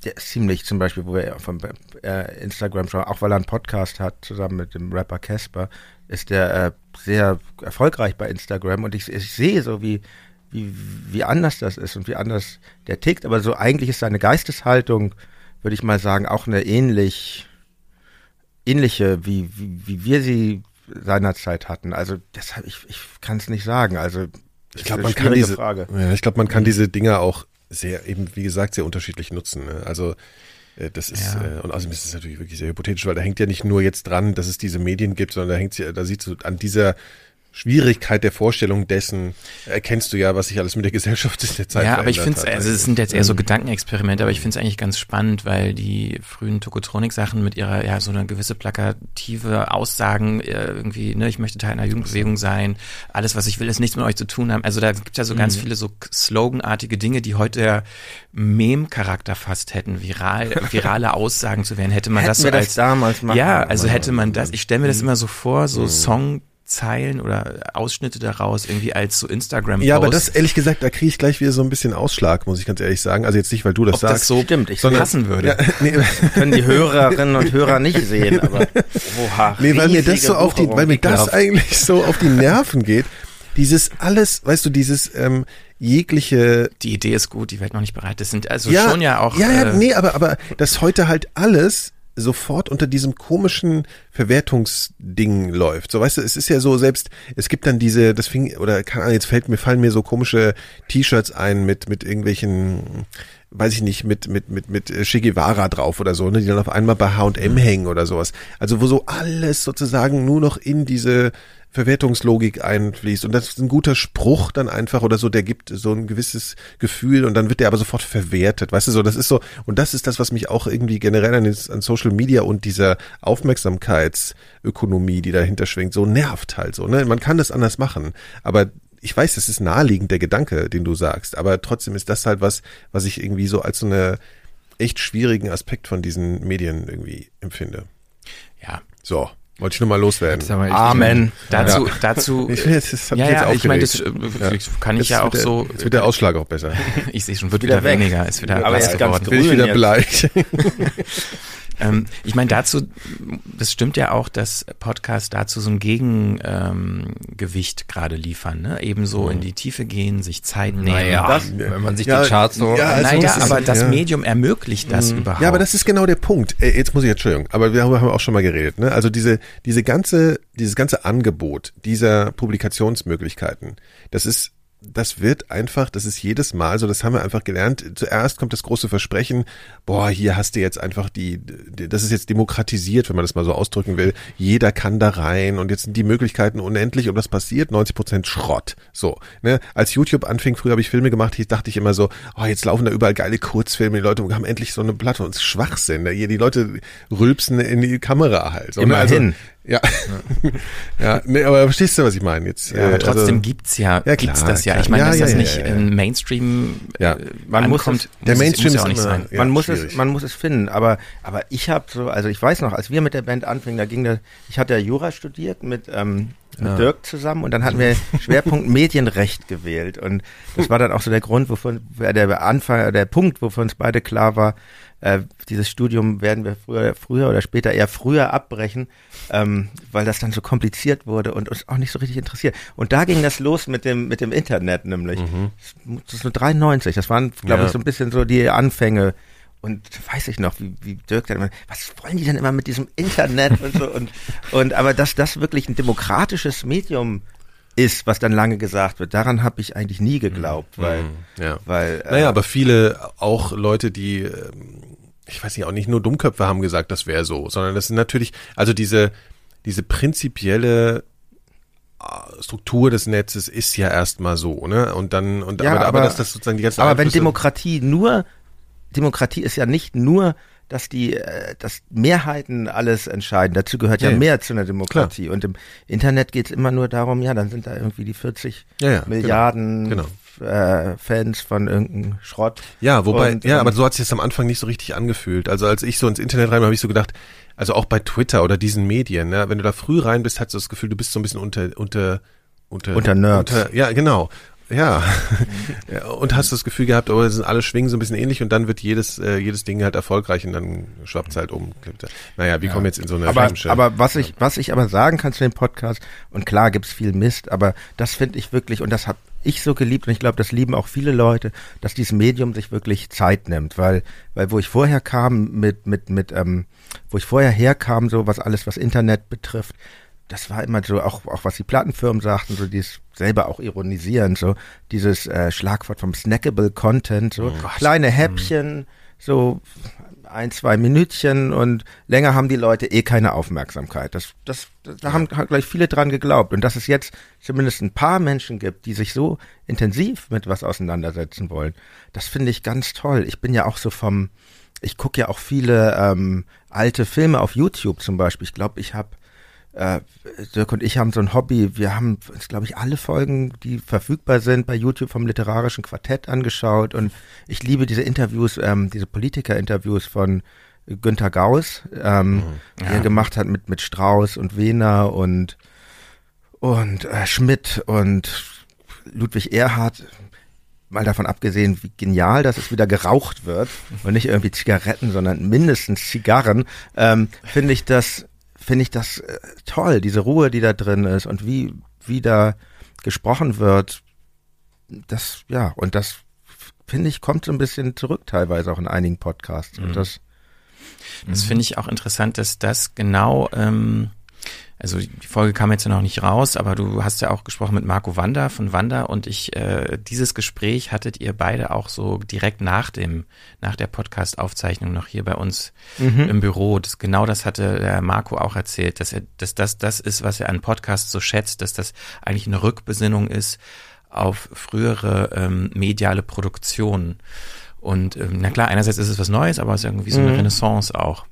der ist ziemlich zum Beispiel, wo er von äh, Instagram schon, auch weil er einen Podcast hat, zusammen mit dem Rapper Casper, ist der äh, sehr erfolgreich bei Instagram und ich, ich sehe so, wie, wie, wie anders das ist und wie anders der tickt, aber so eigentlich ist seine Geisteshaltung, würde ich mal sagen, auch eine ähnlich, ähnliche, wie, wie, wie wir sie seinerzeit hatten. Also deshalb, ich, ich kann es nicht sagen. Also ich glaube, man kann diese, Frage. Ja, ich glaube, man kann diese Dinge auch sehr, eben wie gesagt, sehr unterschiedlich nutzen. Ne? Also äh, das ist, ja. äh, und außerdem ist es natürlich wirklich sehr hypothetisch, weil da hängt ja nicht nur jetzt dran, dass es diese Medien gibt, sondern da hängt ja, da siehst du an dieser Schwierigkeit der Vorstellung dessen erkennst du ja, was sich alles mit der Gesellschaft in der Zeit Ja, aber ich finde es, also es sind jetzt eher so Gedankenexperimente, aber ich finde es eigentlich ganz spannend, weil die frühen Tokotronik-Sachen mit ihrer, ja, so eine gewisse plakative Aussagen, äh, irgendwie, ne, ich möchte Teil einer Jugendbewegung sein, alles, was ich will, ist nichts mit euch zu tun haben. Also da gibt ja so mhm. ganz viele so sloganartige Dinge, die heute ja Mem-Charakter fast hätten, viral, virale Aussagen zu werden, hätte man Hätten das so als, das damals machen. Ja, also hätte man das, ich stelle mir das mhm. immer so vor, so mhm. Song Zeilen oder Ausschnitte daraus irgendwie als so instagram -Post. Ja, aber das ehrlich gesagt, da kriege ich gleich wieder so ein bisschen Ausschlag, muss ich ganz ehrlich sagen. Also jetzt nicht, weil du das Ob sagst. Das so Stimmt, ich sondern, passen würde. Ja, nee. können die Hörerinnen und Hörer nicht sehen, aber oha, Nee, weil mir das so auf die, weil mir das eigentlich so auf die Nerven geht. Dieses alles, weißt du, dieses ähm, jegliche. Die Idee ist gut, die Welt noch nicht bereit. Das sind also ja, schon ja auch. Ja, ja, äh, nee, aber aber dass heute halt alles sofort unter diesem komischen Verwertungsding läuft. So weißt du, es ist ja so selbst, es gibt dann diese, das fing oder keine Ahnung, jetzt fällt mir fallen mir so komische T-Shirts ein mit mit irgendwelchen weiß ich nicht, mit, mit, mit, mit Che Guevara drauf oder so, ne, die dann auf einmal bei H&M hängen oder sowas. Also wo so alles sozusagen nur noch in diese Verwertungslogik einfließt. Und das ist ein guter Spruch dann einfach oder so, der gibt so ein gewisses Gefühl und dann wird der aber sofort verwertet. Weißt du so, das ist so, und das ist das, was mich auch irgendwie generell an, an Social Media und dieser Aufmerksamkeitsökonomie, die dahinter schwingt, so nervt halt so. Ne? Man kann das anders machen, aber ich weiß, das ist naheliegend, der Gedanke, den du sagst, aber trotzdem ist das halt was, was ich irgendwie so als so eine echt schwierigen Aspekt von diesen Medien irgendwie empfinde. Ja. So. Wollte ich nur mal loswerden. Amen. Dazu, ja. dazu. Ich, das, das ja, ja, ich meine, das äh, kann ich ja auch der, so. Jetzt wird der Ausschlag auch besser. ich sehe schon, wird wieder, wieder weniger, ist wieder aber ist ganz Bin ich wieder bleich. Ähm, ich meine, dazu, das stimmt ja auch, dass Podcasts dazu so ein Gegengewicht ähm, gerade liefern, ne? Ebenso in die Tiefe gehen, sich Zeit nehmen. Naja, das, wenn man sich ja, die Charts so. Ja, also naja, das aber ist, das ja. Medium ermöglicht das mhm. überhaupt. Ja, aber das ist genau der Punkt. Äh, jetzt muss ich, Entschuldigung, aber darüber haben wir auch schon mal geredet, ne? Also diese, diese ganze, dieses ganze Angebot dieser Publikationsmöglichkeiten, das ist das wird einfach, das ist jedes Mal so, das haben wir einfach gelernt. Zuerst kommt das große Versprechen, boah, hier hast du jetzt einfach die, das ist jetzt demokratisiert, wenn man das mal so ausdrücken will. Jeder kann da rein und jetzt sind die Möglichkeiten unendlich und was passiert? 90 Prozent Schrott. So, ne? Als YouTube anfing, früher habe ich Filme gemacht, ich dachte ich immer so, oh, jetzt laufen da überall geile Kurzfilme, die Leute haben endlich so eine Plattform. Das ist Schwachsinn. Ne? Die Leute rülpsen in die Kamera halt. So, Immerhin. Ne? Also, Ja. ja, nee, aber verstehst du, was ich meine? Jetzt, ja, aber äh, trotzdem also, gibt's ja, ja gibt's das ja. Ich meine, ja, dass ja, das nicht im Mainstream ja. Äh, man muss es, der Mainstream muss ja auch nicht sein. man muss es, man muss es finden. Aber, aber ich habe so, also ich weiß noch, als wir mit der Band anfingen, da ging da, ich hatte ja Jura studiert mit, ähm, mit Dirk zusammen und dann hatten wir Schwerpunkt Medienrecht gewählt und das war dann auch so der Grund, wovon der Anfang, der Punkt, wovon uns beide klar war, äh, dieses Studium werden wir früher, früher oder später eher früher abbrechen, ähm, weil das dann so kompliziert wurde und uns auch nicht so richtig interessiert. Und da ging das los mit dem, mit dem Internet nämlich. Mhm. Das ist nur 93, das waren, glaube ja. ich, so ein bisschen so die Anfänge. Und weiß ich noch, wie, wie Dirk dann immer, was wollen die denn immer mit diesem Internet und so und, und aber dass das wirklich ein demokratisches Medium ist, was dann lange gesagt wird. Daran habe ich eigentlich nie geglaubt, weil, mhm. ja. weil. Äh, naja, aber viele auch Leute, die ähm, ich weiß nicht, auch nicht nur Dummköpfe haben gesagt, das wäre so, sondern das sind natürlich, also diese, diese prinzipielle äh, Struktur des Netzes ist ja erstmal so, ne? Und dann, und ja, aber, aber, dass das sozusagen die ganze Aber wenn Demokratie nur, Demokratie ist ja nicht nur, dass die, äh, dass Mehrheiten alles entscheiden. Dazu gehört ja, ja mehr zu einer Demokratie. Klar. Und im Internet geht es immer nur darum, ja, dann sind da irgendwie die 40 ja, ja, genau. Milliarden genau. Genau äh, Fans von irgendeinem Schrott. Ja, wobei, und, ja, aber so hat sich das am Anfang nicht so richtig angefühlt. Also als ich so ins Internet rein habe ich so gedacht, also auch bei Twitter oder diesen Medien, ne, wenn du da früh rein bist, hast du das Gefühl, du bist so ein bisschen unter, unter, unter, unter Nerds. Unter, ja, genau. Ja. ja. Und hast das Gefühl gehabt, oh, sind alle schwingen so ein bisschen ähnlich und dann wird jedes, äh, jedes Ding halt erfolgreich und dann schwappt es halt um. Naja, wir ja. kommen jetzt in so eine aber, aber was ich, was ich aber sagen kann zu dem Podcast, und klar gibt's viel Mist, aber das finde ich wirklich, und das habe ich so geliebt, und ich glaube, das lieben auch viele Leute, dass dieses Medium sich wirklich Zeit nimmt, weil, weil wo ich vorher kam mit, mit, mit, ähm, wo ich vorher herkam, so was alles, was Internet betrifft, das war immer so, auch, auch was die Plattenfirmen sagten, so dieses selber auch ironisieren, so dieses äh, Schlagwort vom snackable Content, so oh kleine mhm. Häppchen, so ein, zwei Minütchen und länger haben die Leute eh keine Aufmerksamkeit. Das, das, das da haben gleich viele dran geglaubt. Und dass es jetzt zumindest ein paar Menschen gibt, die sich so intensiv mit was auseinandersetzen wollen, das finde ich ganz toll. Ich bin ja auch so vom, ich gucke ja auch viele ähm, alte Filme auf YouTube zum Beispiel. Ich glaube, ich habe äh, Dirk und ich haben so ein Hobby. Wir haben uns, glaube ich, alle Folgen, die verfügbar sind, bei YouTube vom literarischen Quartett angeschaut. Und ich liebe diese Interviews, ähm, diese Politiker-Interviews von Günter Gauss, ähm, mhm. ja. die er gemacht hat mit, mit Strauß und Wehner und, und äh, Schmidt und Ludwig Erhard. Mal davon abgesehen, wie genial, dass es wieder geraucht wird und nicht irgendwie Zigaretten, sondern mindestens Zigarren, ähm, finde ich das finde ich das äh, toll, diese Ruhe, die da drin ist und wie, wie da gesprochen wird. Das, ja, und das finde ich, kommt so ein bisschen zurück teilweise auch in einigen Podcasts. Mhm. Und das, das finde ich auch interessant, dass das genau ähm, also die Folge kam jetzt ja noch nicht raus, aber du hast ja auch gesprochen mit Marco Wander von Wander und ich, äh, dieses Gespräch hattet ihr beide auch so direkt nach dem, nach der Podcast-Aufzeichnung noch hier bei uns mhm. im Büro. Das, genau das hatte der Marco auch erzählt, dass er, dass das das ist, was er an Podcasts so schätzt, dass das eigentlich eine Rückbesinnung ist auf frühere ähm, mediale Produktionen. Und ähm, na klar, einerseits ist es was Neues, aber es ist irgendwie so eine mhm. Renaissance auch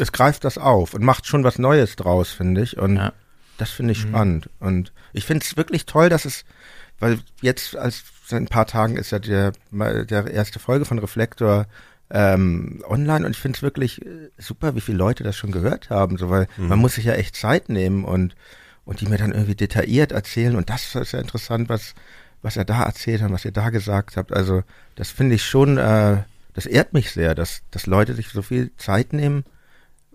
es greift das auf und macht schon was Neues draus, finde ich. Und ja. das finde ich mhm. spannend. Und ich finde es wirklich toll, dass es, weil jetzt als seit ein paar Tagen ist ja der, der erste Folge von Reflektor ähm, online und ich finde es wirklich äh, super, wie viele Leute das schon gehört haben, so weil mhm. man muss sich ja echt Zeit nehmen und und die mir dann irgendwie detailliert erzählen und das ist ja interessant, was was er da erzählt hat, was ihr da gesagt habt. Also das finde ich schon, äh, das ehrt mich sehr, dass dass Leute sich so viel Zeit nehmen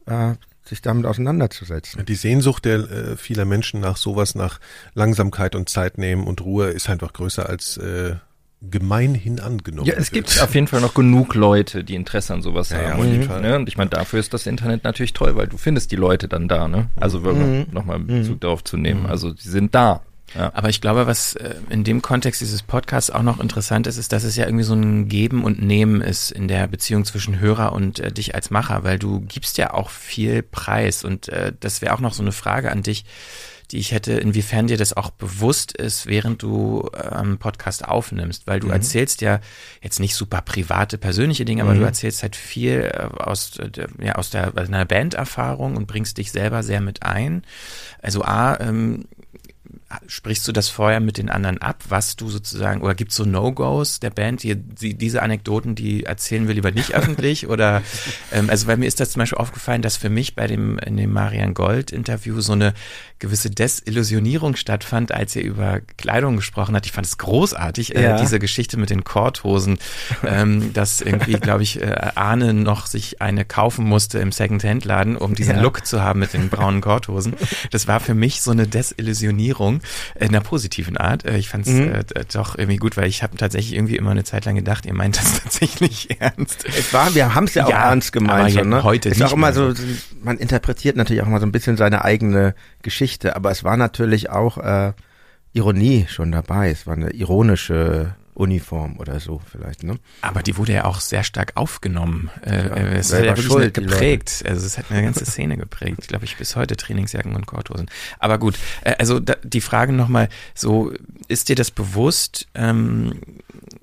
äh, sich damit auseinanderzusetzen. Die Sehnsucht der äh, vieler Menschen nach sowas, nach Langsamkeit und Zeit nehmen und Ruhe ist einfach größer als äh, gemeinhin angenommen. Ja, es wird. gibt auf jeden Fall noch genug Leute, die Interesse an sowas ja, haben. Ja, auf jeden Fall. Ne? Und ich meine, dafür ist das Internet natürlich toll, weil du findest die Leute dann da. Ne? Also mhm. nochmal Bezug mhm. darauf zu nehmen. Mhm. Also die sind da. Ja. Aber ich glaube, was äh, in dem Kontext dieses Podcasts auch noch interessant ist, ist, dass es ja irgendwie so ein Geben und Nehmen ist in der Beziehung zwischen Hörer und äh, dich als Macher, weil du gibst ja auch viel Preis und äh, das wäre auch noch so eine Frage an dich. die ich hätte, inwiefern dir das auch bewusst ist, während du ähm, Podcast aufnimmst, weil du mhm. erzählst ja jetzt nicht super private, persönliche Dinge, aber mhm. du erzählst halt viel äh, aus, äh, ja, aus der, aus einer Banderfahrung und bringst dich selber sehr mit ein. Also A, ähm, sprichst du das vorher mit den anderen ab, was du sozusagen, oder gibt es so No-Gos der Band, die, die, diese Anekdoten, die erzählen wir lieber nicht öffentlich? oder ähm, also bei mir ist das zum Beispiel aufgefallen, dass für mich bei dem in dem Marian Gold Interview so eine gewisse Desillusionierung stattfand, als er über Kleidung gesprochen hat. Ich fand es großartig, äh, ja. äh, diese Geschichte mit den Korthosen, ähm, dass irgendwie, glaube ich, äh, Arne noch sich eine kaufen musste im Second-Hand-Laden, um diesen ja. Look zu haben mit den braunen Korthosen. Das war für mich so eine Desillusionierung in einer positiven Art. Äh, ich fand es mhm. äh, doch irgendwie gut, weil ich habe tatsächlich irgendwie immer eine Zeit lang gedacht, ihr meint das tatsächlich ernst. Es war, wir haben es ja auch ja, ernst gemeint. So, ne? heute ist auch immer so, man interpretiert natürlich auch mal so ein bisschen seine eigene Geschichte, aber es war natürlich auch äh, Ironie schon dabei. Es war eine ironische Uniform oder so vielleicht, ne? Aber die wurde ja auch sehr stark aufgenommen. Äh, ja, es hat ja wirklich geprägt. Also es hat eine ganze Szene geprägt. Glaube ich bis heute Trainingsjacken und Korthosen. Aber gut, äh, also da, die Frage nochmal: So ist dir das bewusst ähm,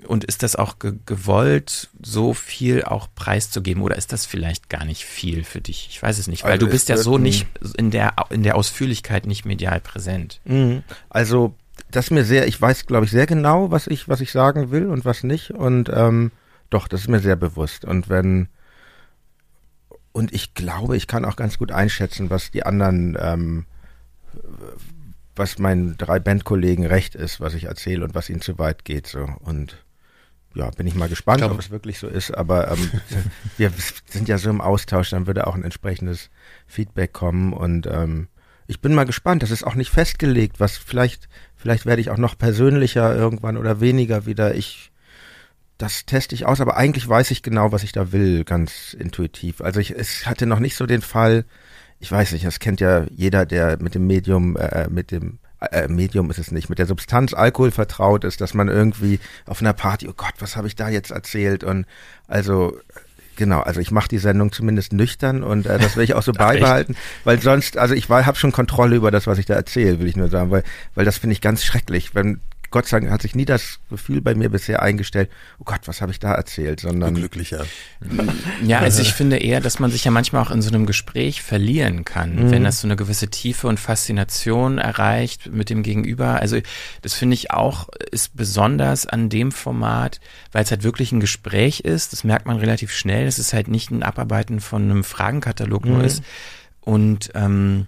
und ist das auch ge gewollt, so viel auch preiszugeben oder ist das vielleicht gar nicht viel für dich? Ich weiß es nicht, weil also du bist ja so nicht in der in der Ausführlichkeit nicht medial präsent. Mhm. Also das mir sehr, ich weiß, glaube ich, sehr genau, was ich, was ich sagen will und was nicht. Und ähm, doch, das ist mir sehr bewusst. Und wenn und ich glaube, ich kann auch ganz gut einschätzen, was die anderen, ähm, was meinen drei Bandkollegen recht ist, was ich erzähle und was ihnen zu weit geht. So und ja, bin ich mal gespannt, ich ob es wirklich so ist. Aber ähm, wir sind ja so im Austausch, dann würde auch ein entsprechendes Feedback kommen und ähm, ich bin mal gespannt. Das ist auch nicht festgelegt, was vielleicht, vielleicht werde ich auch noch persönlicher irgendwann oder weniger wieder. Ich, das teste ich aus, aber eigentlich weiß ich genau, was ich da will, ganz intuitiv. Also ich, es hatte noch nicht so den Fall, ich weiß nicht, das kennt ja jeder, der mit dem Medium, äh, mit dem äh, Medium ist es nicht, mit der Substanz Alkohol vertraut ist, dass man irgendwie auf einer Party, oh Gott, was habe ich da jetzt erzählt? Und also Genau, also ich mache die Sendung zumindest nüchtern und äh, das will ich auch so beibehalten, weil sonst, also ich habe schon Kontrolle über das, was ich da erzähle, will ich nur sagen, weil, weil das finde ich ganz schrecklich, wenn Gott sei Dank hat sich nie das Gefühl bei mir bisher eingestellt, oh Gott, was habe ich da erzählt, sondern glücklicher. Ja, also ich finde eher, dass man sich ja manchmal auch in so einem Gespräch verlieren kann, mhm. wenn das so eine gewisse Tiefe und Faszination erreicht mit dem Gegenüber. Also das finde ich auch ist besonders an dem Format, weil es halt wirklich ein Gespräch ist. Das merkt man relativ schnell. Es ist halt nicht ein Abarbeiten von einem Fragenkatalog nur mhm. ist und ähm,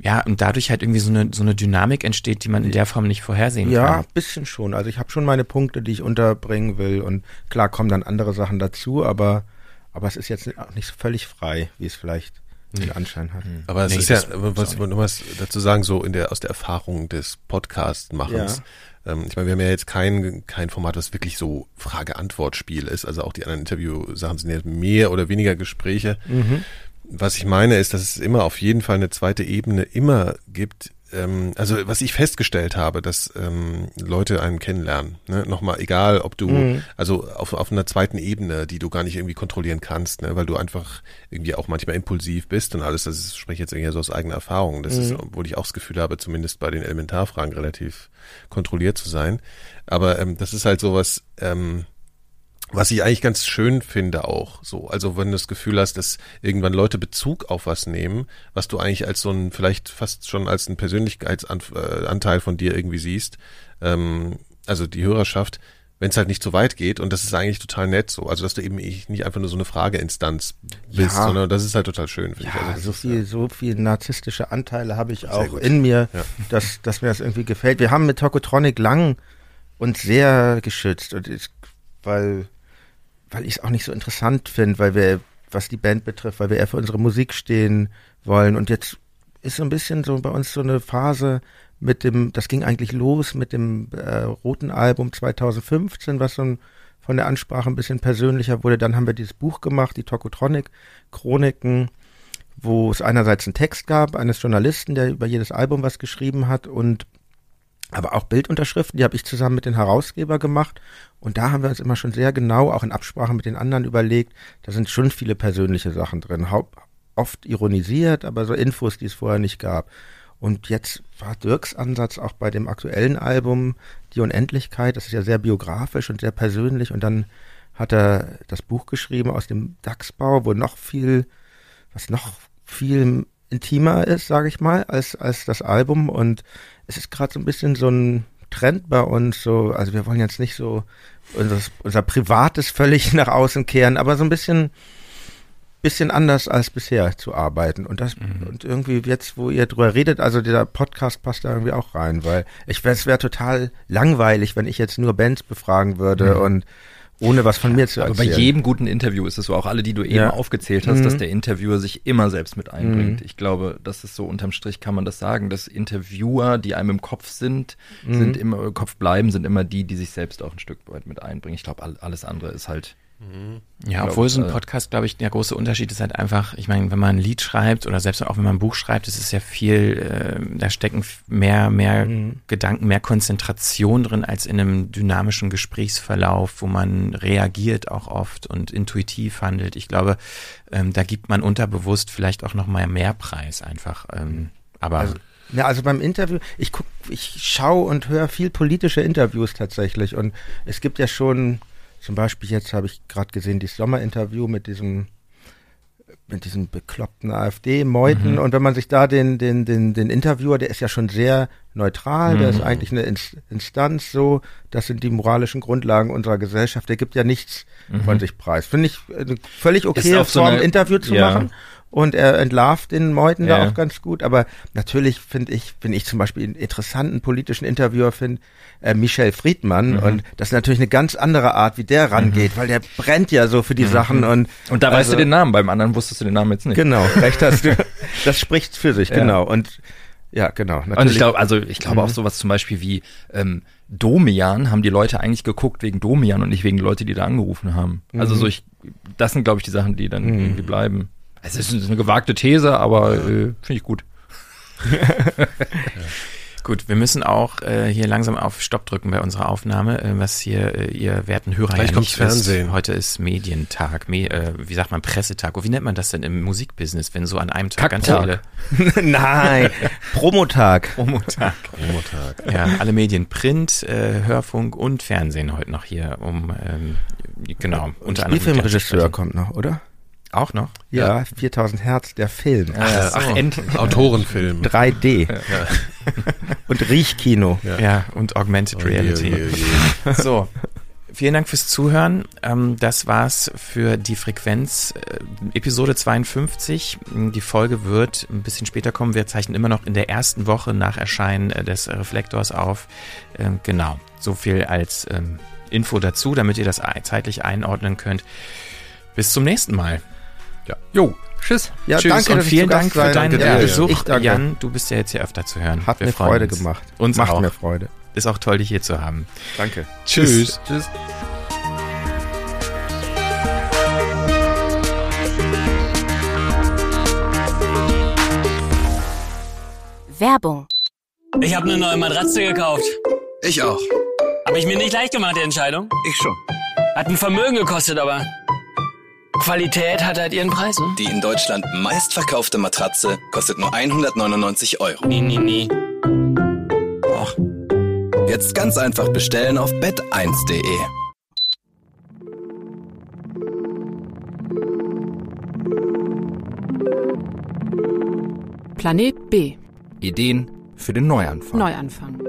ja, und dadurch halt irgendwie so eine, so eine Dynamik entsteht, die man in der Form nicht vorhersehen ja, kann. Ja, bisschen schon. Also ich habe schon meine Punkte, die ich unterbringen will und klar kommen dann andere Sachen dazu, aber, aber es ist jetzt auch nicht so völlig frei, wie es vielleicht den Anschein hat. Hm. Aber es nee, ist ja, was ich was dazu sagen, so in der, aus der Erfahrung des Podcast-Machens. Ja. Ähm, ich meine, wir haben ja jetzt kein, kein Format, was wirklich so Frage-Antwort-Spiel ist. Also auch die anderen Interview-Sachen sind ja mehr oder weniger Gespräche. Mhm was ich meine, ist, dass es immer auf jeden Fall eine zweite Ebene immer gibt. Ähm, also was ich festgestellt habe, dass ähm, Leute einen kennenlernen. Ne? Nochmal, egal ob du, mhm. also auf, auf einer zweiten Ebene, die du gar nicht irgendwie kontrollieren kannst, ne? weil du einfach irgendwie auch manchmal impulsiv bist und alles. Das ist, ich spreche jetzt irgendwie so aus eigener Erfahrung. Das mhm. ist, obwohl ich auch das Gefühl habe, zumindest bei den Elementarfragen relativ kontrolliert zu sein. Aber ähm, das ist halt sowas, ähm, was ich eigentlich ganz schön finde auch so. Also wenn du das Gefühl hast, dass irgendwann Leute Bezug auf was nehmen, was du eigentlich als so ein, vielleicht fast schon als ein Persönlichkeitsanteil von dir irgendwie siehst, ähm, also die Hörerschaft, wenn es halt nicht so weit geht und das ist eigentlich total nett so. Also dass du eben nicht einfach nur so eine Frageinstanz bist, ja. sondern das ist halt total schön. Ja, ich. Also so viel, so viel narzisstische Anteile habe ich auch in mir, ja. dass, dass mir das irgendwie gefällt. Wir haben mit Tokotronic lang und sehr geschützt und ich, weil weil ich es auch nicht so interessant finde, weil wir, was die Band betrifft, weil wir eher für unsere Musik stehen wollen. Und jetzt ist so ein bisschen so bei uns so eine Phase mit dem, das ging eigentlich los mit dem äh, roten Album 2015, was so ein, von der Ansprache ein bisschen persönlicher wurde. Dann haben wir dieses Buch gemacht, die Tokotronic Chroniken, wo es einerseits einen Text gab eines Journalisten, der über jedes Album was geschrieben hat und aber auch Bildunterschriften, die habe ich zusammen mit den Herausgeber gemacht. Und da haben wir uns immer schon sehr genau, auch in Absprache mit den anderen überlegt, da sind schon viele persönliche Sachen drin. Haupt, oft ironisiert, aber so Infos, die es vorher nicht gab. Und jetzt war Dirks Ansatz auch bei dem aktuellen Album Die Unendlichkeit, das ist ja sehr biografisch und sehr persönlich. Und dann hat er das Buch geschrieben aus dem Dachsbau, wo noch viel, was noch viel intimer ist, sage ich mal, als, als das Album. Und es ist gerade so ein bisschen so ein Trend bei uns, so, also wir wollen jetzt nicht so unser, unser Privates völlig nach außen kehren, aber so ein bisschen bisschen anders als bisher zu arbeiten. Und das, mhm. und irgendwie jetzt, wo ihr drüber redet, also dieser Podcast passt da irgendwie auch rein, weil ich, es wäre total langweilig, wenn ich jetzt nur Bands befragen würde mhm. und ohne was von mir zu erzählen. Aber bei jedem guten Interview ist es so, auch alle, die du eben ja. aufgezählt hast, mhm. dass der Interviewer sich immer selbst mit einbringt. Mhm. Ich glaube, das ist so unterm Strich kann man das sagen, dass Interviewer, die einem im Kopf sind, mhm. sind immer im Kopf bleiben, sind immer die, die sich selbst auch ein Stück weit mit einbringen. Ich glaube, alles andere ist halt Mhm. Ja, obwohl so ein äh, Podcast, glaube ich, der große Unterschied ist halt einfach, ich meine, wenn man ein Lied schreibt oder selbst auch wenn man ein Buch schreibt, es ist ja viel, äh, da stecken mehr, mehr mhm. Gedanken, mehr Konzentration drin als in einem dynamischen Gesprächsverlauf, wo man reagiert auch oft und intuitiv handelt. Ich glaube, ähm, da gibt man unterbewusst vielleicht auch noch mal mehr Preis einfach. Ähm, aber also, ja, also beim Interview, ich guck, ich schaue und höre viel politische Interviews tatsächlich und es gibt ja schon zum Beispiel jetzt habe ich gerade gesehen, dieses Sommerinterview mit diesem mit diesem bekloppten AfD-Meuten mhm. und wenn man sich da den, den, den, den Interviewer, der ist ja schon sehr neutral, mhm. der ist mhm. eigentlich eine Instanz so, das sind die moralischen Grundlagen unserer Gesellschaft, der gibt ja nichts mhm. von sich preis. Finde ich eine völlig okay Form, so ein Interview zu ja. machen und er entlarvt den Meuten ja. da auch ganz gut. Aber natürlich finde ich, wenn ich zum Beispiel einen interessanten politischen Interviewer finde, äh, Michel Friedmann. Mhm. Und das ist natürlich eine ganz andere Art, wie der rangeht, mhm. weil der brennt ja so für die mhm. Sachen. Und, und da also, weißt du den Namen, beim anderen wusstest du den Namen jetzt nicht. Genau, recht hast du. Das spricht für sich, ja. genau. Und ja, genau. Natürlich. Und ich glaube, also ich glaube auch mhm. sowas zum Beispiel wie ähm, Domian haben die Leute eigentlich geguckt wegen Domian und nicht wegen Leute, die da angerufen haben. Also mhm. so ich, das sind glaube ich die Sachen, die dann mhm. irgendwie bleiben. Es ist eine gewagte These, aber äh, finde ich gut. ja. Gut, wir müssen auch äh, hier langsam auf Stopp drücken bei unserer Aufnahme, äh, was hier äh, ihr werten Hörer Gleich ja kommt Fernsehen. Ist. Heute ist Medientag, Me äh, wie sagt man, Pressetag. Oh, wie nennt man das denn im Musikbusiness, wenn so an einem Tag ganz viele... Nein, Promotag. Promotag. Promotag. Ja, alle Medien, Print, äh, Hörfunk und Fernsehen heute noch hier, um ähm, genau. unter anderem Spielfilmregisseur kommt noch, oder? Auch noch? Ja, ja. 4000 Hertz, der Film. Ach, ach, so. ach endlich. Autorenfilm. 3D. Ja. und Riechkino. Ja. ja, und Augmented Reality. Oh, je, oh, je. so. Vielen Dank fürs Zuhören. Ähm, das war's für die Frequenz äh, Episode 52. Die Folge wird ein bisschen später kommen. Wir zeichnen immer noch in der ersten Woche nach Erscheinen äh, des Reflektors auf. Ähm, genau. So viel als ähm, Info dazu, damit ihr das zeitlich einordnen könnt. Bis zum nächsten Mal. Ja. Jo, tschüss. Ja, tschüss danke, und vielen Dank für deinen ja, Besuch. Jan, du bist ja jetzt hier öfter zu hören. Hat Wir mir Freude uns. gemacht. Uns Macht auch. mir Freude. Ist auch toll, dich hier zu haben. Danke. Tschüss. Tschüss. Werbung. Ich habe eine neue Matratze gekauft. Ich auch. Habe ich mir nicht leicht gemacht, die Entscheidung? Ich schon. Hat ein Vermögen gekostet, aber Qualität hat halt ihren Preis, ne? Die in Deutschland meistverkaufte Matratze kostet nur 199 Euro. Nee, nee, nee. Och. Jetzt ganz einfach bestellen auf bett1.de. Planet B. Ideen für den Neuanfang. Neuanfang.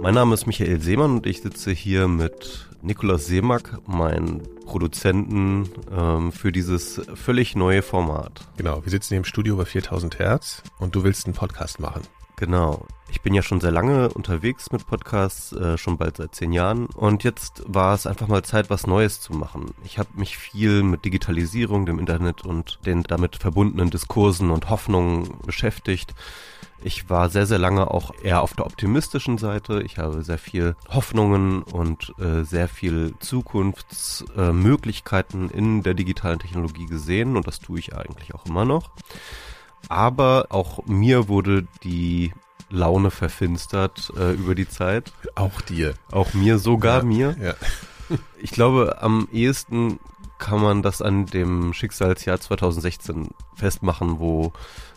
Mein Name ist Michael Seemann und ich sitze hier mit Nikolaus Seemack, mein Produzenten ähm, für dieses völlig neue Format. Genau, wir sitzen hier im Studio bei 4000 Hertz und du willst einen Podcast machen. Genau. Ich bin ja schon sehr lange unterwegs mit Podcasts, äh, schon bald seit zehn Jahren. Und jetzt war es einfach mal Zeit, was Neues zu machen. Ich habe mich viel mit Digitalisierung, dem Internet und den damit verbundenen Diskursen und Hoffnungen beschäftigt. Ich war sehr, sehr lange auch eher auf der optimistischen Seite. Ich habe sehr viel Hoffnungen und äh, sehr viel Zukunftsmöglichkeiten äh, in der digitalen Technologie gesehen und das tue ich eigentlich auch immer noch. Aber auch mir wurde die Laune verfinstert äh, über die Zeit. Auch dir. Auch mir, sogar ja, mir. Ja. Ich glaube, am ehesten kann man das an dem Schicksalsjahr 2016 festmachen, wo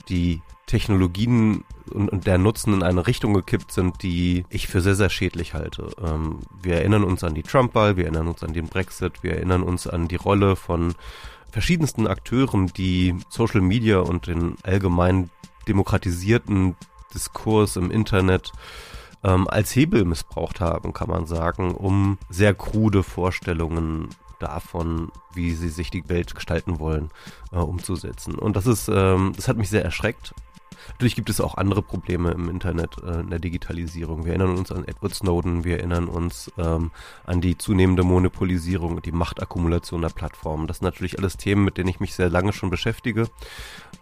die Technologien und, und der Nutzen in eine Richtung gekippt sind, die ich für sehr, sehr schädlich halte. Ähm, wir erinnern uns an die Trump-Wahl, wir erinnern uns an den Brexit, wir erinnern uns an die Rolle von verschiedensten Akteuren, die Social Media und den allgemein demokratisierten Diskurs im Internet ähm, als Hebel missbraucht haben, kann man sagen, um sehr krude Vorstellungen davon, wie sie sich die Welt gestalten wollen, äh, umzusetzen. Und das ist, ähm, das hat mich sehr erschreckt. Natürlich gibt es auch andere Probleme im Internet, äh, in der Digitalisierung. Wir erinnern uns an Edward Snowden, wir erinnern uns ähm, an die zunehmende Monopolisierung und die Machtakkumulation der Plattformen. Das sind natürlich alles Themen, mit denen ich mich sehr lange schon beschäftige.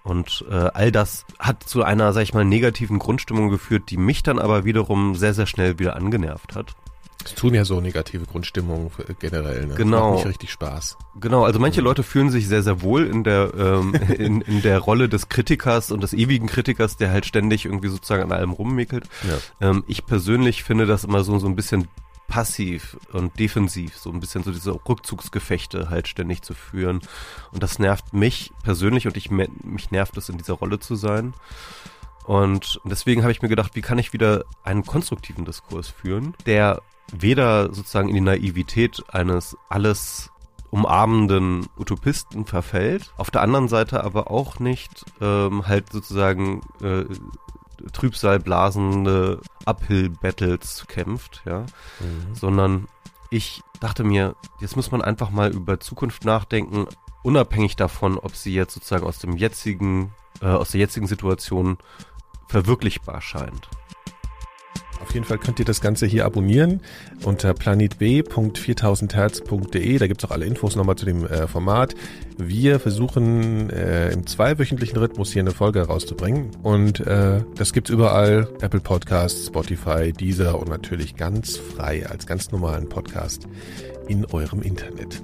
Und äh, all das hat zu einer, sag ich mal, negativen Grundstimmung geführt, die mich dann aber wiederum sehr, sehr schnell wieder angenervt hat. Es tun ja so negative Grundstimmungen generell. Ne? Genau. Macht nicht richtig Spaß. Genau, also manche Leute fühlen sich sehr, sehr wohl in der, ähm, in, in der Rolle des Kritikers und des ewigen Kritikers, der halt ständig irgendwie sozusagen an allem rummickelt. Ja. Ähm, ich persönlich finde das immer so, so ein bisschen passiv und defensiv, so ein bisschen so diese Rückzugsgefechte halt ständig zu führen. Und das nervt mich persönlich und ich, mich nervt es, in dieser Rolle zu sein. Und deswegen habe ich mir gedacht, wie kann ich wieder einen konstruktiven Diskurs führen, der weder sozusagen in die Naivität eines alles umarmenden Utopisten verfällt, auf der anderen Seite aber auch nicht ähm, halt sozusagen äh, Trübsalblasende Uphill-Battles kämpft, ja, mhm. sondern ich dachte mir, jetzt muss man einfach mal über Zukunft nachdenken, unabhängig davon, ob sie jetzt sozusagen aus dem jetzigen, äh, aus der jetzigen Situation verwirklichbar scheint. Auf jeden Fall könnt ihr das Ganze hier abonnieren unter planetb.4000herz.de. Da gibt's auch alle Infos nochmal zu dem äh, Format. Wir versuchen äh, im zweiwöchentlichen Rhythmus hier eine Folge rauszubringen. Und äh, das gibt's überall. Apple Podcasts, Spotify, Deezer und natürlich ganz frei als ganz normalen Podcast in eurem Internet.